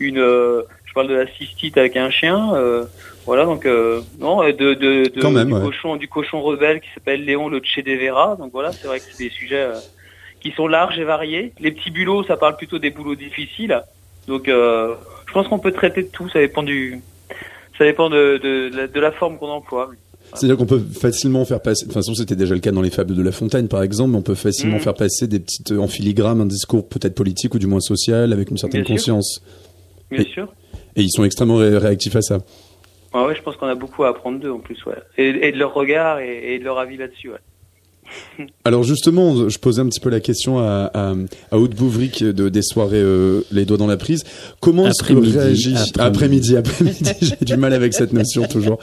une, euh, je parle de la cystite avec un chien. euh, voilà, donc euh, non, et de, de, de Quand même, du ouais. cochon du cochon rebelle qui s'appelle Léon le Che Vera. Donc voilà, c'est vrai que c'est des sujets euh, qui sont larges et variés. Les petits bulots, ça parle plutôt des boulots difficiles. Donc je pense qu'on peut traiter de tout, ça dépend du ça dépend de, la, de la forme qu'on emploie. C'est-à-dire qu'on peut facilement faire passer, de toute façon c'était déjà le cas dans les fables de La Fontaine par exemple, mais on peut facilement Mhm. faire passer des petites en filigrane un discours peut-être politique ou du moins social avec une certaine Bien sûr. conscience. Bien Et- sûr. Et ils sont extrêmement ré- réactifs à ça. Ouais, ouais, je pense qu'on a beaucoup à apprendre d'eux en plus, ouais. Et, et de leur regard et, et de leur avis là-dessus, ouais. Alors justement, je posais un petit peu la question à, à, à Aude de, des soirées euh, Les Doigts dans la prise. Comment est-ce que réagit après-midi. après-midi J'ai du mal avec cette notion toujours.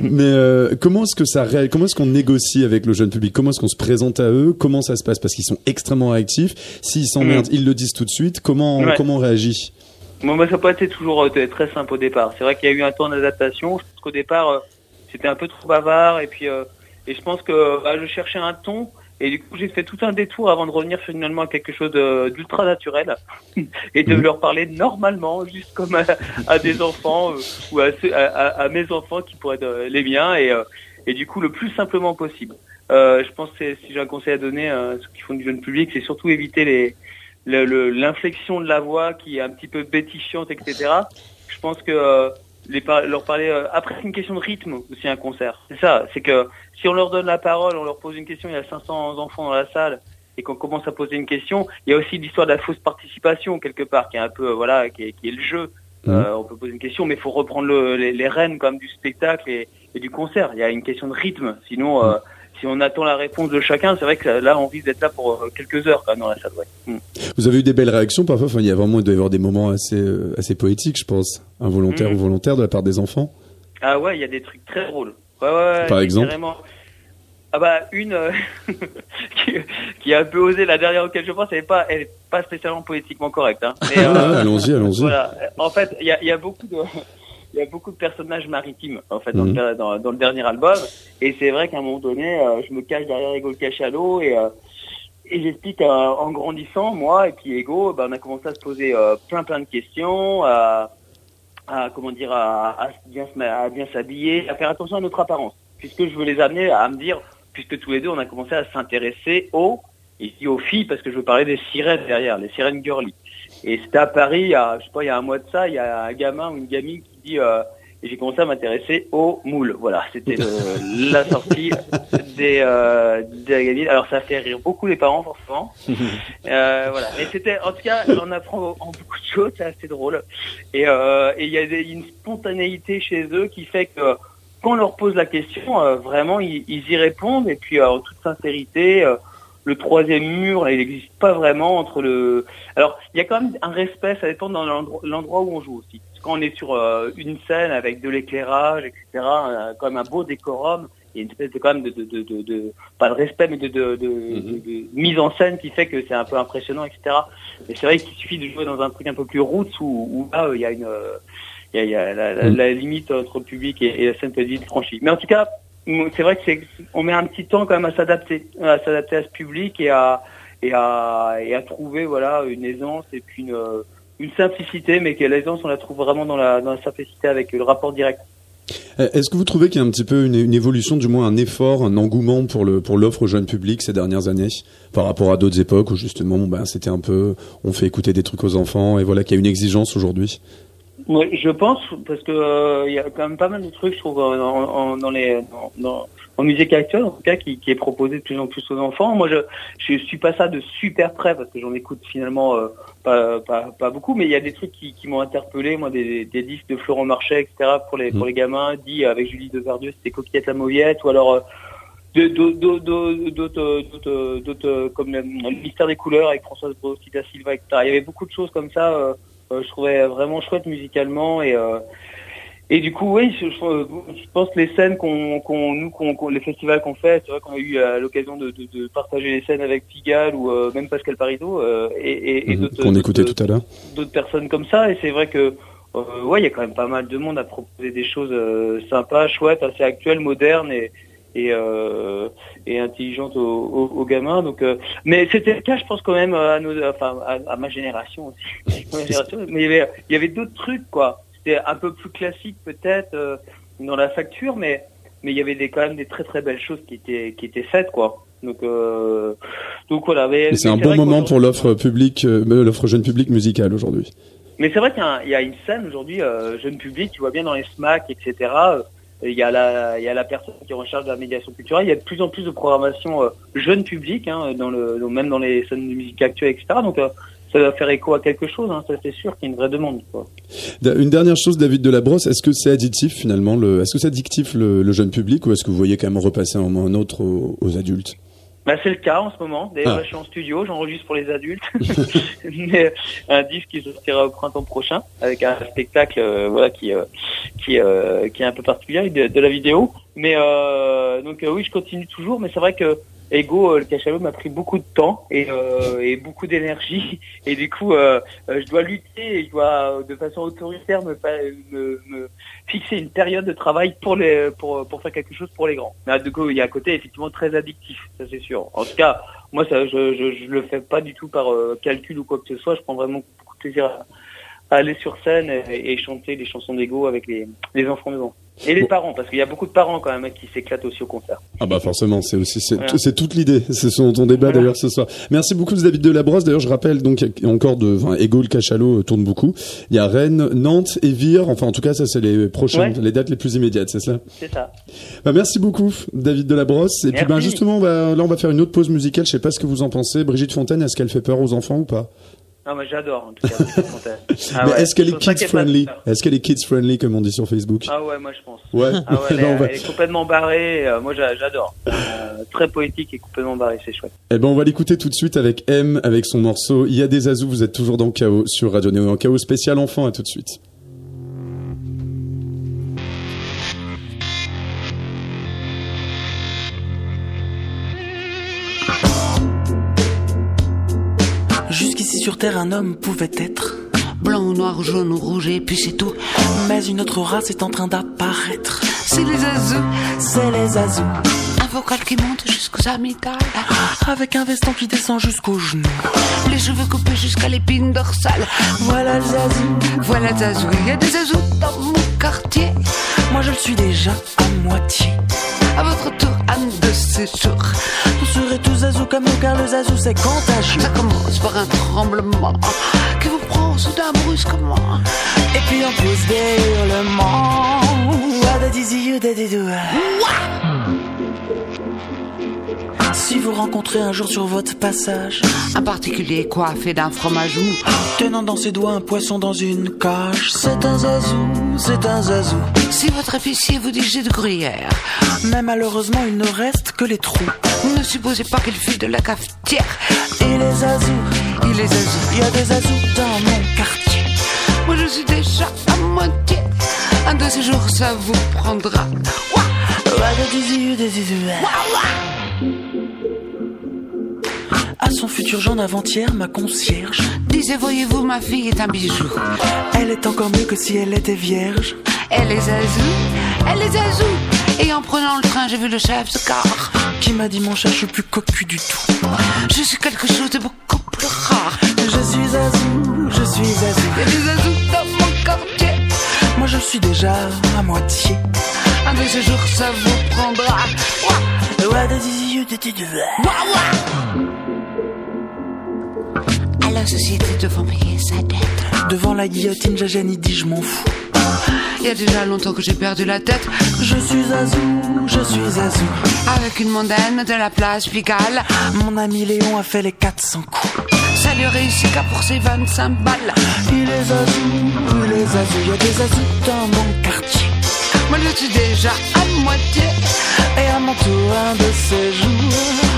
Mais euh, comment est-ce que ça ré- Comment est-ce qu'on négocie avec le jeune public? Comment est-ce qu'on se présente à eux? Comment ça se passe? Parce qu'ils sont extrêmement réactifs. S'ils s'emmerdent, ils le disent tout de suite. Comment Ouais. comment on réagit? Bon, moi, ça n'a pas été toujours euh, très simple au départ. C'est vrai qu'il y a eu un temps d'adaptation. Je pense qu'au départ, euh, c'était un peu trop bavard. Et puis, euh, et je pense que bah, je cherchais un ton. Et du coup, j'ai fait tout un détour avant de revenir finalement à quelque chose d'ultra naturel et de Mhm. leur parler normalement, juste comme à, à des enfants euh, ou à, ceux- à, mes enfants qui pourraient être les miens. Et, euh, et du coup, le plus simplement possible. Euh, je pense que si j'ai un conseil à donner à ceux qui font du jeune public, c'est surtout éviter les le- le- l'inflexion de la voix qui est un petit peu bétifiante, etc. Je pense que euh, les par- leur parler euh, après c'est une question de rythme aussi un concert. C'est ça, c'est que si on leur donne la parole, on leur pose une question, il y a 500 enfants dans la salle et qu'on commence à poser une question, il y a aussi l'histoire de la fausse participation quelque part qui est un peu euh, voilà qui est, qui est le jeu. Mhm. Euh, on peut poser une question, mais il faut reprendre le- les, les rênes comme du spectacle et, et du concert. Il y a une question de rythme. Sinon, euh, si on attend la réponse de chacun, c'est vrai que là, on risque d'être là pour euh, quelques heures quand même dans la salle. Ouais. Mm. Vous avez eu des belles réactions parfois. Enfin, il y a vraiment il doit y avoir des moments assez euh, assez poétiques, je pense, involontaires Mhm. ou volontaires de la part des enfants. Ah ouais, il y a des trucs très drôles. Ouais, ouais, ouais, Par exemple carrément. Ah bah une euh, qui, qui a un peu osé la dernière auquel je pense, elle est pas, elle est pas spécialement politiquement correcte. Hein. Ah, euh, allons-y, allons-y. voilà. En fait, il y a, il y a beaucoup de, il y a beaucoup de personnages maritimes en fait dans, Mhm. le, dans, dans le dernier album. Et c'est vrai qu'à un moment donné, euh, je me cache derrière Ego le cachalot et euh, et j'explique euh, en grandissant, moi et puis Ego, ben, on a commencé à se poser euh, plein plein de questions, à, à comment dire, à, à bien à bien s'habiller, à faire attention à notre apparence, puisque je veux les amener à me dire, puisque tous les deux on a commencé à s'intéresser aux et je dis aux filles parce que je veux parler des sirènes derrière, les sirènes girly. Et c'était à Paris, a, je sais pas, il y a un mois de ça, il y a un gamin ou une gamine qui dit, euh, et j'ai commencé à m'intéresser aux moules. Voilà, c'était le- la sortie des, euh, des. Alors ça fait rire beaucoup les parents forcément. Euh, voilà. Et c'était, en tout cas, on apprend en beaucoup de choses, c'est assez drôle. Et euh, et il y a des- une spontanéité chez eux qui fait que quand on leur pose la question, euh, vraiment ils, ils y répondent. Et puis en toute sincérité, le troisième mur, là, il n'existe pas vraiment entre le. Alors il y a quand même un respect, ça dépend dans l'endroit où on joue aussi. Quand on est sur euh, une scène avec de l'éclairage, etc., euh, quand même un beau décorum. Il y a une espèce de quand même de, de, de, de, de- pas de respect mais de, de, de, mise en scène qui fait que c'est un peu impressionnant etc mais c'est vrai qu'il suffit de jouer dans un truc un peu plus roots où, où là euh, il y a une euh, il y a, il y a la, la, la limite entre le public et, et la scène peut être franchie mais en tout cas c'est vrai que c'est on met un petit temps quand même à s'adapter à s'adapter à ce public et à et à et à trouver voilà une aisance et puis une euh, une simplicité mais que l'aisance on la trouve vraiment dans la dans la simplicité avec le rapport direct Euh, Est-ce que vous trouvez qu'il y a un petit peu une, une évolution, du moins un effort, un engouement pour le pour l'offre au jeune public ces dernières années, par rapport à d'autres époques où justement, ben, c'était un peu, on fait écouter des trucs aux enfants et voilà qu'il y a une exigence aujourd'hui? Oui, je pense parce que euh, il y a quand même pas mal de trucs, je trouve, en- en- dans les dans, dans- en musique actuelle, en tout cas, qui, qui est proposé de plus en plus aux enfants. Moi, je je suis pas ça de super près parce que j'en écoute finalement euh, pas, pas pas beaucoup, mais il y a des trucs qui, qui m'ont interpellé, moi, des, des disques de Florent Marchais, etc. pour les pour les gamins, dit avec Julie Deverdieu, c'était Coquillette la Mauviette, ou alors euh, d'autres comme le, le mystère des couleurs avec Françoise Brosita Silva, etc. Il y avait beaucoup de choses comme ça. euh, euh, je trouvais vraiment chouette musicalement et euh, et du coup oui je, pense que les scènes qu'on qu'on nous qu'on qu'on- les festivals qu'on fait c'est vrai qu'on a eu euh, l'occasion de, de, de partager les scènes avec Pigalle ou euh, même Pascal Parizeau euh, et, et, et Mhm, d'autres Qu'on écoutait d'autres- tout à l'heure. d'autres personnes comme ça. Et c'est vrai que euh, ouais il y a quand même pas mal de monde à proposer des choses euh, sympas chouettes assez actuelles modernes et et, euh, et intelligentes aux, aux, aux gamins. Donc euh, mais c'était le cas je pense quand même à nos enfin à, à ma génération aussi. Ma génération, mais il y avait il y avait d'autres trucs quoi c'était un peu plus classique peut-être euh, dans la facture mais mais il y avait des quand même des très très belles choses qui étaient qui étaient faites quoi donc euh, donc voilà mais, c'est un bon moment pour l'offre publique, euh, l'offre jeune public musicale aujourd'hui. mais c'est vrai qu'il y, a y une scène aujourd'hui, euh, jeune public, tu vois bien dans les SMAC, etc. euh, Il y a la, il y a la personne qui est en charge de la médiation culturelle. Il y a de plus en plus de programmation euh, jeune public, hein, dans le, même dans les scènes de musique actuelle, etc. Donc euh, ça faire écho à quelque chose. Hein, ça c'est sûr qu'il y a une vraie demande. Quoi. Une dernière chose, David Delabrosse, est-ce que c'est additif finalement le, Est-ce que c'est addictif le, le jeune public ou est-ce que vous voyez quand même repasser un moment ou un autre aux, aux adultes? Bah, c'est le cas en ce moment. D'ailleurs, Ah. je suis en studio, j'enregistre pour les adultes. Mais, un disque qui sortira au printemps prochain avec un spectacle, euh, voilà, qui euh, qui euh, qui est un peu particulier de, de la vidéo. Mais euh, donc euh, oui, je continue toujours. Mais c'est vrai que Ego, euh, le cachalot m'a pris beaucoup de temps et, euh, et beaucoup d'énergie. Et du coup, euh, euh, je dois lutter et je dois, de façon autoritaire, me, me, me fixer une période de travail pour les pour pour faire quelque chose pour les grands. Mais du coup, il y a un côté effectivement très addictif, ça c'est sûr. En tout cas, moi, ça, je, je je le fais pas du tout par euh, calcul ou quoi que ce soit. Je prends vraiment beaucoup de plaisir à, aller sur scène et, et chanter les chansons d'ego avec les les enfants devant. Et les Bon. parents, parce qu'il y a beaucoup de parents quand même qui s'éclatent aussi au concert. Ah bah forcément, c'est aussi c'est Voilà. toute l'idée. C'est son ton débat Voilà. d'ailleurs ce soir. Merci beaucoup David Delabrosse. D'ailleurs, je rappelle donc il y a encore de enfin Ego le cachalot euh, tourne beaucoup. Il y a Rennes, Nantes et Vire. Enfin en tout cas, ça c'est les prochaines Ouais. les dates les plus immédiates, c'est ça C'est ça. Bah merci beaucoup David Delabrosse. Et puis ben justement, on va, là on va faire une autre pause musicale. Je sais pas ce que vous en pensez. Brigitte Fontaine, est-ce qu'elle fait peur aux enfants ou pas? Non, mais j'adore en tout cas. Ah ouais, est-ce qu'elle kids friendly. Est-ce qu'elle est kids friendly comme on dit sur Facebook Ah ouais, moi je pense. Ouais. Ah ouais, elle, est, va- elle est complètement barrée. euh, moi j'a- j'adore. Euh, très poétique et complètement barrée, c'est chouette. Eh ben, on va l'écouter tout de suite avec M, avec son morceau. Il y a des azous, vous êtes toujours dans Chaos sur Radio Néo. En Chaos spécial enfant, à tout de suite. Sur Terre, un homme pouvait être blanc noir jaune ou rouge et puis c'est tout. Mais une autre race est en train d'apparaître. C'est les azous, C'est les azous. Un vocal qui monte jusqu'aux amygdales, Avec un veston qui descend jusqu'aux genoux. les cheveux coupés jusqu'à l'épine dorsale. Voilà le zazou. Voilà des azous, il y a des azous dans mon quartier. Moi je le suis déjà à moitié. À votre tour, âme de séjour. Vous serez tous zazou comme nous car le zazou c'est contagieux. Ça commence par un tremblement qui vous prend soudain brusquement. Et puis on pousse des hurlements. Ah, da, dizi, you, da, di, do. Si vous rencontrez un jour sur votre passage, Un particulier coiffé d'un fromage mou. tenant dans ses doigts un poisson dans une cage, c'est un zazou, c'est un zazou. Si votre épicier vous dit j'ai de gruyère, Mais malheureusement, il ne reste que les trous. ne supposez pas qu'il fût de la cafetière. Et les zazous, Il est azou. il y a des zazous dans mon quartier. Moi je suis déjà à moitié. Un de ces jours ça vous prendra. Ouah Ah, di, do. À son futur Jean avant-hier, ma concierge, Disait voyez-vous ma fille est un bijou. elle est encore mieux que si elle était vierge. Elle est azou, elle est azou. Et en prenant le train j'ai vu le chef de car. Qui m'a dit mon chat, je suis plus cocu du tout. Je suis quelque chose de beaucoup plus rare. Je suis zazou, je suis zazou. Il y a des azous dans mon quartier. Moi je suis déjà à moitié. Un de ces jours ça vous prendra. Ouah Ouais, la société devant payer sa dette. Devant la guillotine, Jajani dit je m'en fous. Il y a déjà longtemps que j'ai perdu la tête. Je suis zazou, je suis zazou. Avec une mondaine de la place Pigalle. Mon ami Léon a fait les 400 coups. Ça lui réussit qu'à pour ses 25 balles. Il est zazou, il est zazou. Il y a des zazous dans mon quartier. Moi je suis déjà à moitié. Et à mon tour, un de ces jours.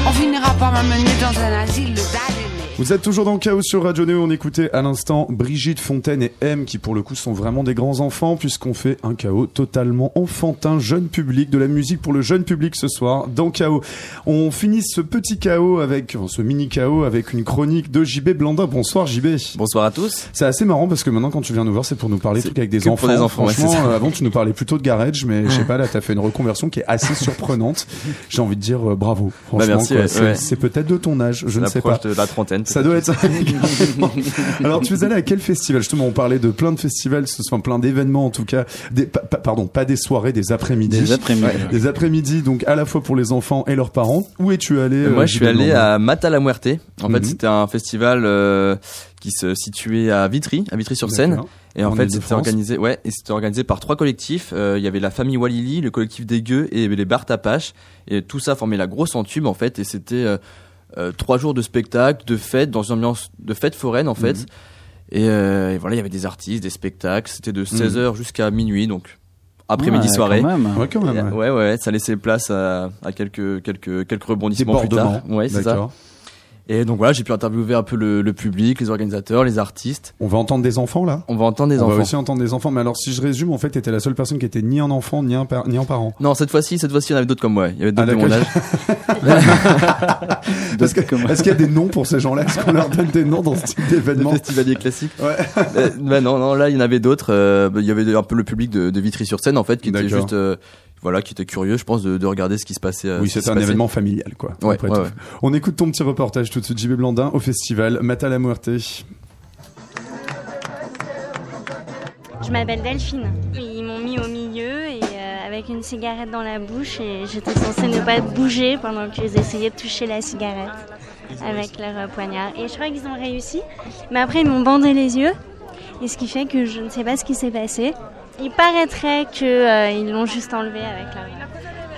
On finira par m'amener dans un asile d'aliénés. Vous êtes toujours dans le chaos sur Radio Néo. On écoutait à l'instant Brigitte Fontaine et M qui pour le coup sont vraiment des grands enfants puisqu'on fait un chaos totalement enfantin, jeune public, de la musique pour le jeune public ce soir dans Chaos. On finit ce petit chaos avec, ce mini chaos avec une chronique de JB Blanda. Bonsoir JB. Bonsoir à tous. C'est assez marrant parce que maintenant quand tu viens nous voir c'est pour nous parler trucs avec des pour enfants. des enfants, ouais, Franchement, euh, avant tu nous parlais plutôt de garage mais je sais pas là t'as fait une reconversion qui est assez surprenante. J'ai envie de dire euh, bravo. Franchement, Bah, merci, quoi. ouais, C'est ouais. peut-être de ton âge, je ne sais pas. De la trentaine. Ça doit être ça. Alors, tu es allé à quel festival? Justement, on parlait de plein de festivals, ce sont plein d'événements en tout cas. Des, pa- pa- pardon, pas des soirées, des après-midi. Des après-midi. Ouais. Des après-midi, donc à la fois pour les enfants et leurs parents. Où es-tu allé Moi, euh, je suis allé à Mata la Muerte. En Mhm. fait, c'était un festival euh, qui se situait à Vitry, à Vitry-sur-Seine. Et en, En fait, c'était organisé, ouais, et c'était organisé par trois collectifs. Euh, Il y avait la famille Walili, le collectif des Gueux et les Bart Apache. Et tout ça formait la grosse entube, en fait. Et c'était euh, euh, trois jours de spectacle, de fête, dans une ambiance de fête foraine, en fait. Mhm. Et, euh, et voilà, il y avait des artistes, des spectacles. C'était de 16h jusqu'à minuit, donc après-midi Ouais, soirée. quand même. Ouais, quand même. Ouais. ouais, ouais, ça laissait place à, à quelques, quelques, quelques rebondissements plus tard. Ouais, c'est ça. Et donc voilà, j'ai pu interviewer un peu le, le public, les organisateurs, les artistes. On va entendre des enfants là? On va entendre des On enfants. va aussi entendre des enfants. Mais alors, si je résume, en fait, t'étais la seule personne qui était ni un enfant, ni un, par- ni un parent. Non, cette fois-ci, cette fois-ci, il y en avait d'autres comme moi. Il y avait d'autres Ah, de mon d'accord. âge. Est-ce que- est-ce qu'il y a des noms pour ces gens-là? Est-ce qu'on leur donne des noms dans ce type d'événement? Festivaliers classiques. Ouais. Euh, bah non, non, là, il y en avait d'autres. euh, bah, il y avait un peu le public de, de Vitry-sur-Seine, en fait, qui était juste, euh, voilà, qui était curieux, je pense, de, de regarder ce qui se passait. euh, Oui, ce qui c'était se un passait. événement familial, quoi. Ouais, après ouais, tout. ouais. On écoute ton petit reportage tout de suite, JB Blandin, au festival Mata la Muerte. Je m'appelle Delphine. Ils m'ont mis au milieu et euh, avec une cigarette dans la bouche et j'étais censée ne pas bouger pendant qu'ils essayaient de toucher la cigarette avec leur poignard. Et je crois qu'ils ont réussi, mais après ils m'ont bandé les yeux et ce qui fait que je ne sais pas ce qui s'est passé. Il paraîtrait qu'ils l'ont juste enlevé avec, leur-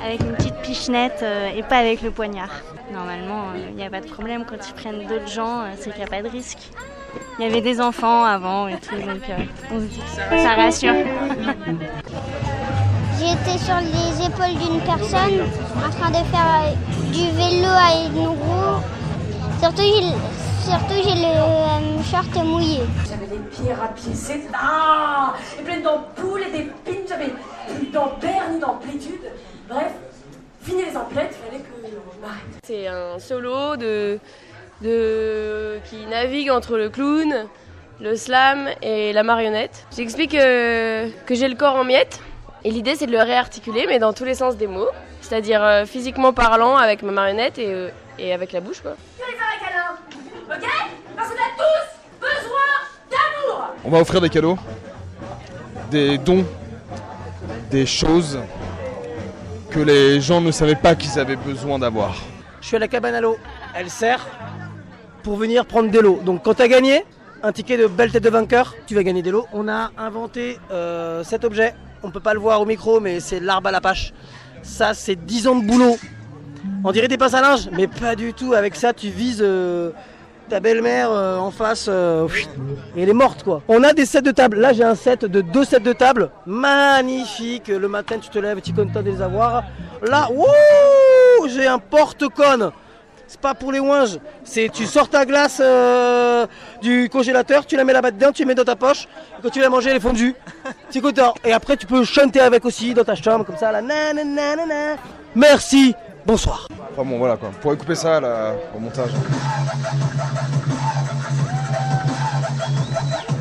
avec une petite pichenette euh, et pas avec le poignard. Normalement, il n'y a pas de problème quand ils prennent d'autres gens, euh, c'est qu'il n'y a pas de risque. Il y avait des enfants avant et tout, donc euh, on se dit que ça rassure. J'étais sur les épaules d'une personne en train de faire euh, du vélo à une roue. Surtout, surtout, j'ai le euh, short mouillé. J'avais les pieds rapiécés, ah, et plein d'ampoules et d'épines, j'avais plus d'ampères ni d'amplitude. Bref, fini les emplettes, il fallait que je m'arrête. C'est un solo de, de, qui navigue entre le clown le slam et la marionnette. J'explique euh, que j'ai le corps en miettes et l'idée c'est de le réarticuler mais dans tous les sens des mots, c'est-à-dire euh, physiquement parlant avec ma marionnette et, euh, et avec la bouche quoi. Je vais les faire un câlin, ok? Parce qu'on a tous besoin On va offrir des cadeaux, des dons, des choses que les gens ne savaient pas qu'ils avaient besoin d'avoir. Je suis à la cabane à l'eau. Elle sert pour venir prendre des lots. Donc quand tu as gagné un ticket de belle tête de vainqueur, tu vas gagner des lots. On a inventé euh, cet objet. On peut pas le voir au micro, mais c'est l'arbre à la pâche. Ça, c'est 10 ans de boulot. On dirait des pinces à linge, mais pas du tout. Avec ça, tu vises euh, ta belle-mère euh, en face. euh, et elle est morte, quoi. On a des sets de table. Là, j'ai un set de deux sets de table. Magnifique. Le matin, tu te lèves, tu es content de les avoir. Là, wouh, j'ai un porte-conne. C'est pas pour les ouinges. C'est tu sors ta glace euh, du congélateur, tu la mets là-bas dedans, tu la mets dans ta poche. Quand tu l'as mangée, elle est fondue. es content. Et après, tu peux chanter avec aussi dans ta chambre, comme ça. Là. Nanana. Merci. Bonsoir. Enfin bon, voilà quoi. Pourrez couper ça là, au montage.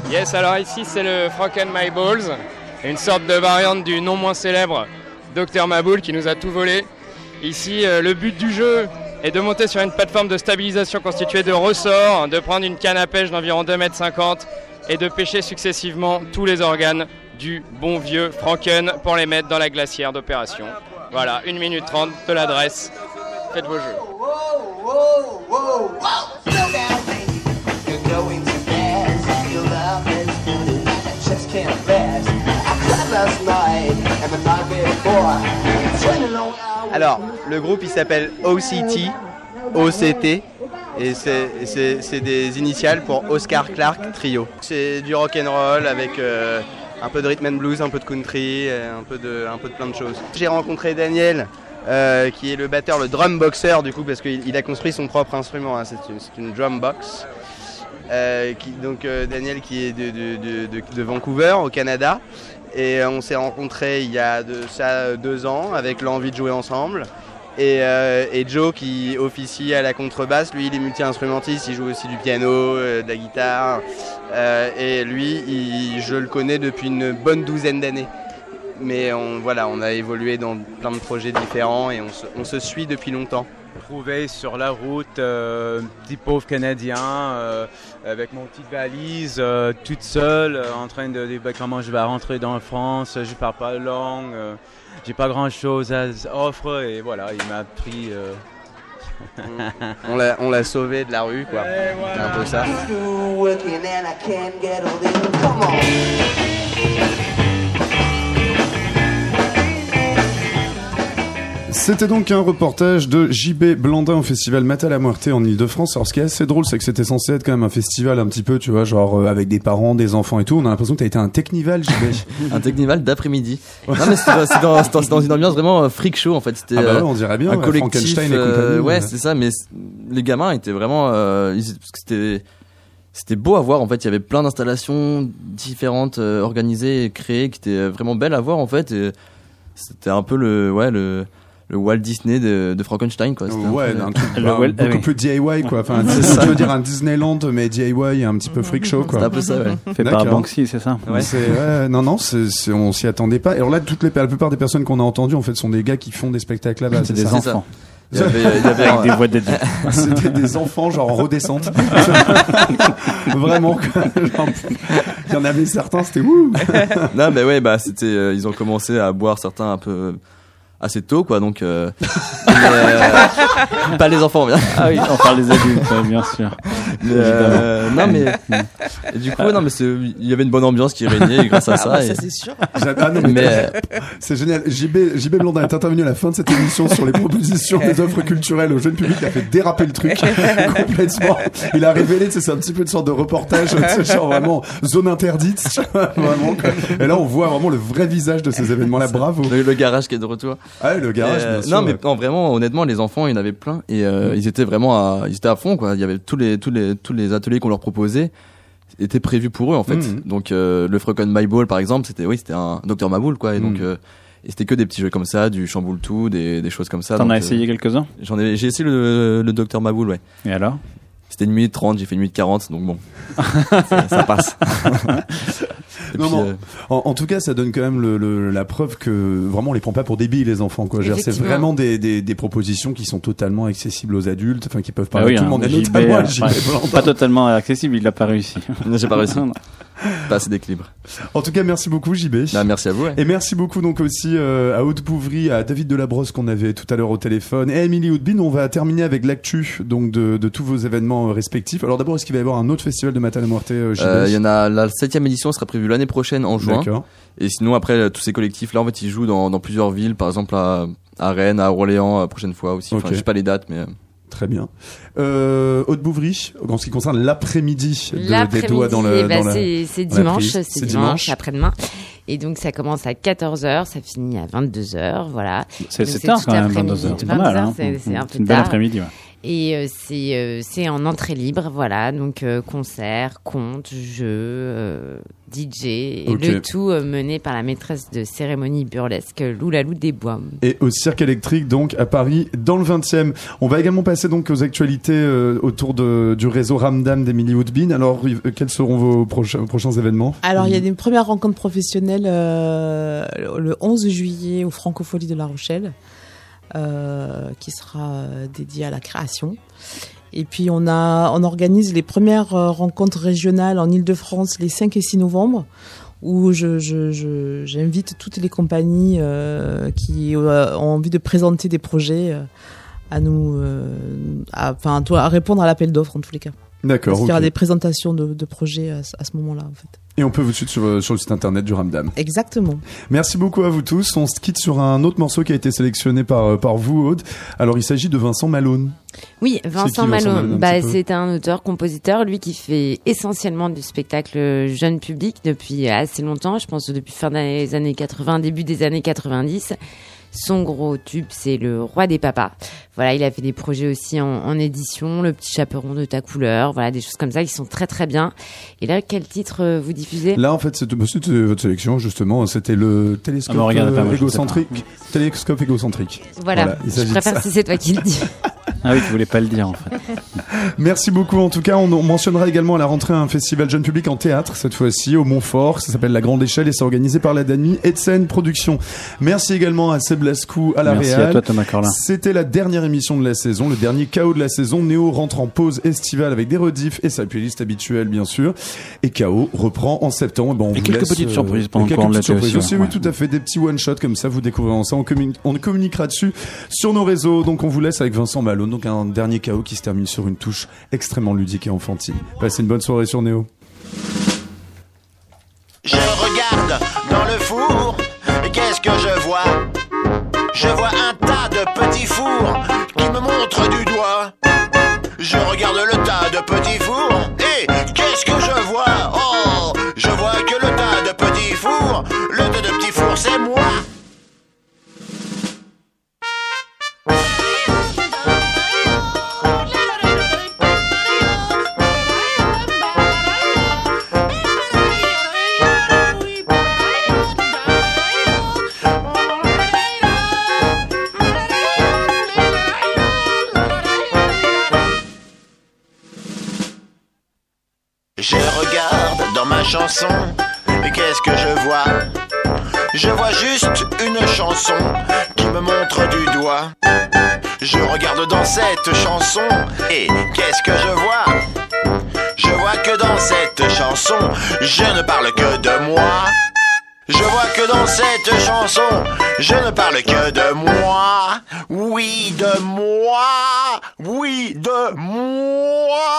Yes, alors ici c'est le Franken My Balls, une sorte de variante du non moins célèbre Dr Maboul qui nous a tout volé. Ici, euh, le but du jeu est de monter sur une plateforme de stabilisation constituée de ressorts, de prendre une canne à pêche d'environ 2,50 m et de pêcher successivement tous les organes du bon vieux Franken pour les mettre dans la glacière d'opération. Voilà, 1 minute 30 de l'adresse. Faites vos jeux. Alors, le groupe il s'appelle OCT, OCT, et c'est- des initiales pour Oscar Clark Trio. C'est du rock and roll avec euh, un peu de rhythm and blues, un peu de country, euh, un peu de, un peu de plein de choses. J'ai rencontré Daniel, euh, qui est le batteur, le drum boxer du coup, parce qu'il il a construit son propre instrument. hein, c'est une, une drum box. Euh, donc Daniel qui est de, de- de- Vancouver au Canada et on s'est rencontrés il y a ça deux ans avec l'envie de jouer ensemble et, euh, et Joe qui officie à la contrebasse lui il est multi-instrumentiste il joue aussi du piano euh, de la guitare. Euh, et lui je le connais depuis une bonne douzaine d'années. Mais on, voilà on a évolué dans plein de projets différents et on se suit depuis longtemps trouvé sur la route, euh, petit pauvre Canadien, euh, avec mon petite valise, euh, toute seule, euh, en train de dire bah, comment je vais rentrer dans France, je parle pas la langue, euh, j'ai pas grand chose à offrir et voilà, il m'a pris. euh, on l'a on l'a sauvé de la rue quoi. C'est un peu ça C'était donc un reportage de JB Blandin au festival Mata la Muerte en Ile-de-France. Alors ce qui est assez drôle, c'est que c'était censé être quand même un festival un petit peu, tu vois, genre euh, avec des parents, des enfants et tout. On a l'impression que t'as été un technival, JB. un technival d'après-midi. Non mais c'est dans, une ambiance vraiment euh, freak show en fait. C'était Ah bah ouais, euh, on dirait bien, un ouais, collectif. Et euh, ouais, c'est ça. Mais les gamins étaient vraiment, euh, ils- parce que c'était c'était beau à voir en fait. Il y avait plein d'installations différentes euh, organisées et créées qui étaient vraiment belles à voir en fait. C'était un peu le ouais le le Walt Disney de, de Frankenstein quoi. Ouais, un truc bah, beaucoup plus DIY quoi. Enfin, C'est tu ça. veux dire un Disneyland mais DIY et un petit peu freak show quoi. C'est un peu ça, ouais. Fait par. Banksy, c'est ça Ouais. Non, non, on s'y attendait pas. Et alors là, toutes les, la plupart des personnes qu'on a entendues, en fait, sont des gars qui font des spectacles là-bas. C'est c'est des ça enfants. Il y avait- il y avait Avec un- des voix dédiées. C'était des enfants, genre en redescente. Vraiment, quoi. Genre, Il y en avait certains, c'était ouh. non mais ouais bah c'était euh, ils ont commencé à boire certains un peu assez tôt quoi donc euh, mais, euh, pas les enfants bien Ah oui, on parle des adultes, ouais, bien sûr. Mais, euh, non mais et du coup non mais c'est il y avait une bonne ambiance qui régnait grâce à Ah ça bah, et- ça, c'est sûr. Ah non, mais Mais, c'est génial. JB, JB Blondin est intervenu à la fin de cette émission sur les propositions des offres culturelles au jeune public. Il a fait déraper le truc complètement. Il a révélé, tu sais, c'est un petit peu une sorte de reportage, tu sais, genre vraiment zone interdite, tu vois, vraiment. quoi. Et là, on voit vraiment le vrai visage de ces événements-là. Bravo. le, le garage qui est de retour Ah, le garage, euh, bien sûr, non mais ouais. non, vraiment honnêtement les enfants il y en avait plein et euh, ils étaient vraiment à ils étaient à fond quoi. Il y avait tous les tous les tous les ateliers qu'on leur proposait étaient prévus pour eux en fait. Mhm. donc euh, le Froken My Ball par exemple c'était oui c'était un Docteur Maboul quoi. Et donc euh, et c'était que des petits jeux comme ça du chamboule tout des, des choses comme ça. T'en as euh, essayé quelques-uns? j'en ai j'ai essayé le, le Docteur Maboul ouais. Et alors? C'était une minute 30, j'ai fait une minute 40, donc bon, ça, ça passe. Et Non, puis, non. euh, En, en tout cas, ça donne quand même le, le- la preuve que vraiment on les prend pas pour débiles les enfants. quoi. C'est vraiment des, des, des propositions qui sont totalement accessibles aux adultes, enfin qui peuvent Bah parler oui, à tout le hein, monde, et JB, notamment à euh, ouais, pas totalement accessible, il l'a pas réussi. J'ai pas réussi. Pas assez d'équilibre. En tout cas, merci beaucoup JB. Bah, merci à vous. ouais. Et merci beaucoup donc aussi euh, à Aude Bouvry, à David Delabrosse qu'on avait tout à l'heure au téléphone et à Émilie Houdbin. On va terminer avec l'actu donc de, de tous vos événements respectifs. Alors d'abord, est-ce qu'il va y avoir un autre festival de Matane Muerte euh, JB Euh, Il y en a la septième édition sera prévue l'année prochaine en juin. Et sinon après euh, tous ces collectifs là en fait ils jouent dans, dans plusieurs villes, par exemple à, à Rennes, à Orléans, la prochaine fois aussi. Enfin Ok. je sais pas les dates mais. euh, Très bien. Euh, Aude Bouvry, en ce qui concerne l'après-midi de- des doigts dans le. la- c'est dimanche, c'est dimanche, après-demain. Et donc ça commence à 14h, ça finit à 22h, voilà. C'est- tard quand même, l'après-midi. 22 heures, c'est pas mal, hein. c'est- un peu une belle tard. après-midi, ouais. Et euh, c'est euh, c'est en entrée libre, voilà, donc euh, concert, conte, jeu, euh, DJ, le tout euh, mené par la maîtresse de cérémonie burlesque Loulalou des Bois. et au cirque électrique donc à Paris dans le 20e. On va également passer donc aux actualités euh, autour de, du réseau Ramdam d'Emily Woodbine. Alors euh, quels seront vos prochains, prochains événements? Alors, il y a des premières rencontres professionnelles euh, le 11 juillet au Francophonie de La Rochelle, qui sera euh, dédié à la création. Et puis, on, a, on organise les premières euh, rencontres régionales en Ile-de-France les 5 et 6 novembre, où je, je, je- j'invite toutes les compagnies euh, qui euh, ont envie de présenter des projets euh, à nous, euh, à, enfin, à, répondre à l'appel d'offres en tous les cas. D'accord, Parce qu'il y aura des présentations de, de projets à, à ce moment-là, en fait. Et on peut vous suivre sur, euh, sur le site internet du Ramdam. Exactement. Merci beaucoup à vous tous. On se quitte sur un autre morceau qui a été sélectionné par, euh, par vous, Aude. Alors il s'agit de Vincent Malone. Oui, Vincent qui, Vincent Malone, bah, c'est un auteur-compositeur, lui qui fait essentiellement du spectacle jeune public depuis assez longtemps, je pense depuis fin des années 80, début des années 90. Son gros tube, c'est Le Roi des Papas. Voilà, il a fait des projets aussi en, en édition, Le Petit Chaperon de ta couleur, voilà, des choses comme ça qui sont très très bien. Et là, quel titre euh, vous diffusez? Là, en fait, c'était bah, c'était votre sélection, justement. C'était le télescope Ah, mais regarde pas, euh, moi, je sais égocentrique. Télescope égocentrique. Voilà, il je préfère si c'est toi qui le dis. Ah oui, tu voulais pas le dire en fait. Merci beaucoup. En tout cas, on, on mentionnera également à la rentrée un festival jeune public en théâtre, cette fois-ci au Montfort. Ça s'appelle La Grande Échelle et c'est organisé par la DANI et de scène Production. Merci également à Seb Lascou à la Merci Réal. à toi, Thomas Corlin. C'était la dernière émission de la saison, le dernier KO de la saison. Néo rentre en pause estivale avec des rediffs et sa playlist habituelle, bien sûr. Et KO reprend en septembre. Bon, on Et vous quelques laisse, petites surprises pendant quelques petites surprises aussi, ouais. oui, tout à fait. Des petits one-shots comme ça, vous découvrirez ça. On, communi- on communiquera dessus sur nos réseaux. Donc, on vous laisse avec Vincent Malone. Donc, un dernier KO qui se termine sur une touche extrêmement ludique et enfantine. Passez une bonne soirée sur Néo. Je regarde dans le four, et qu'est-ce que je vois? Je vois un tas de petits fours qui me montrent du doigt. Je regarde le tas de petits fours, et qu'est-ce que je vois? Oh, je vois que le tas de petits fours, le tas de petits fours, c'est moi. Et qu'est-ce que je vois? Je vois juste une chanson qui me montre du doigt. Je regarde dans cette chanson, et qu'est-ce que je vois? Je vois que dans cette chanson, je ne parle que de moi. Je vois que dans cette chanson, je ne parle que de moi. Oui, de moi. Oui, de moi.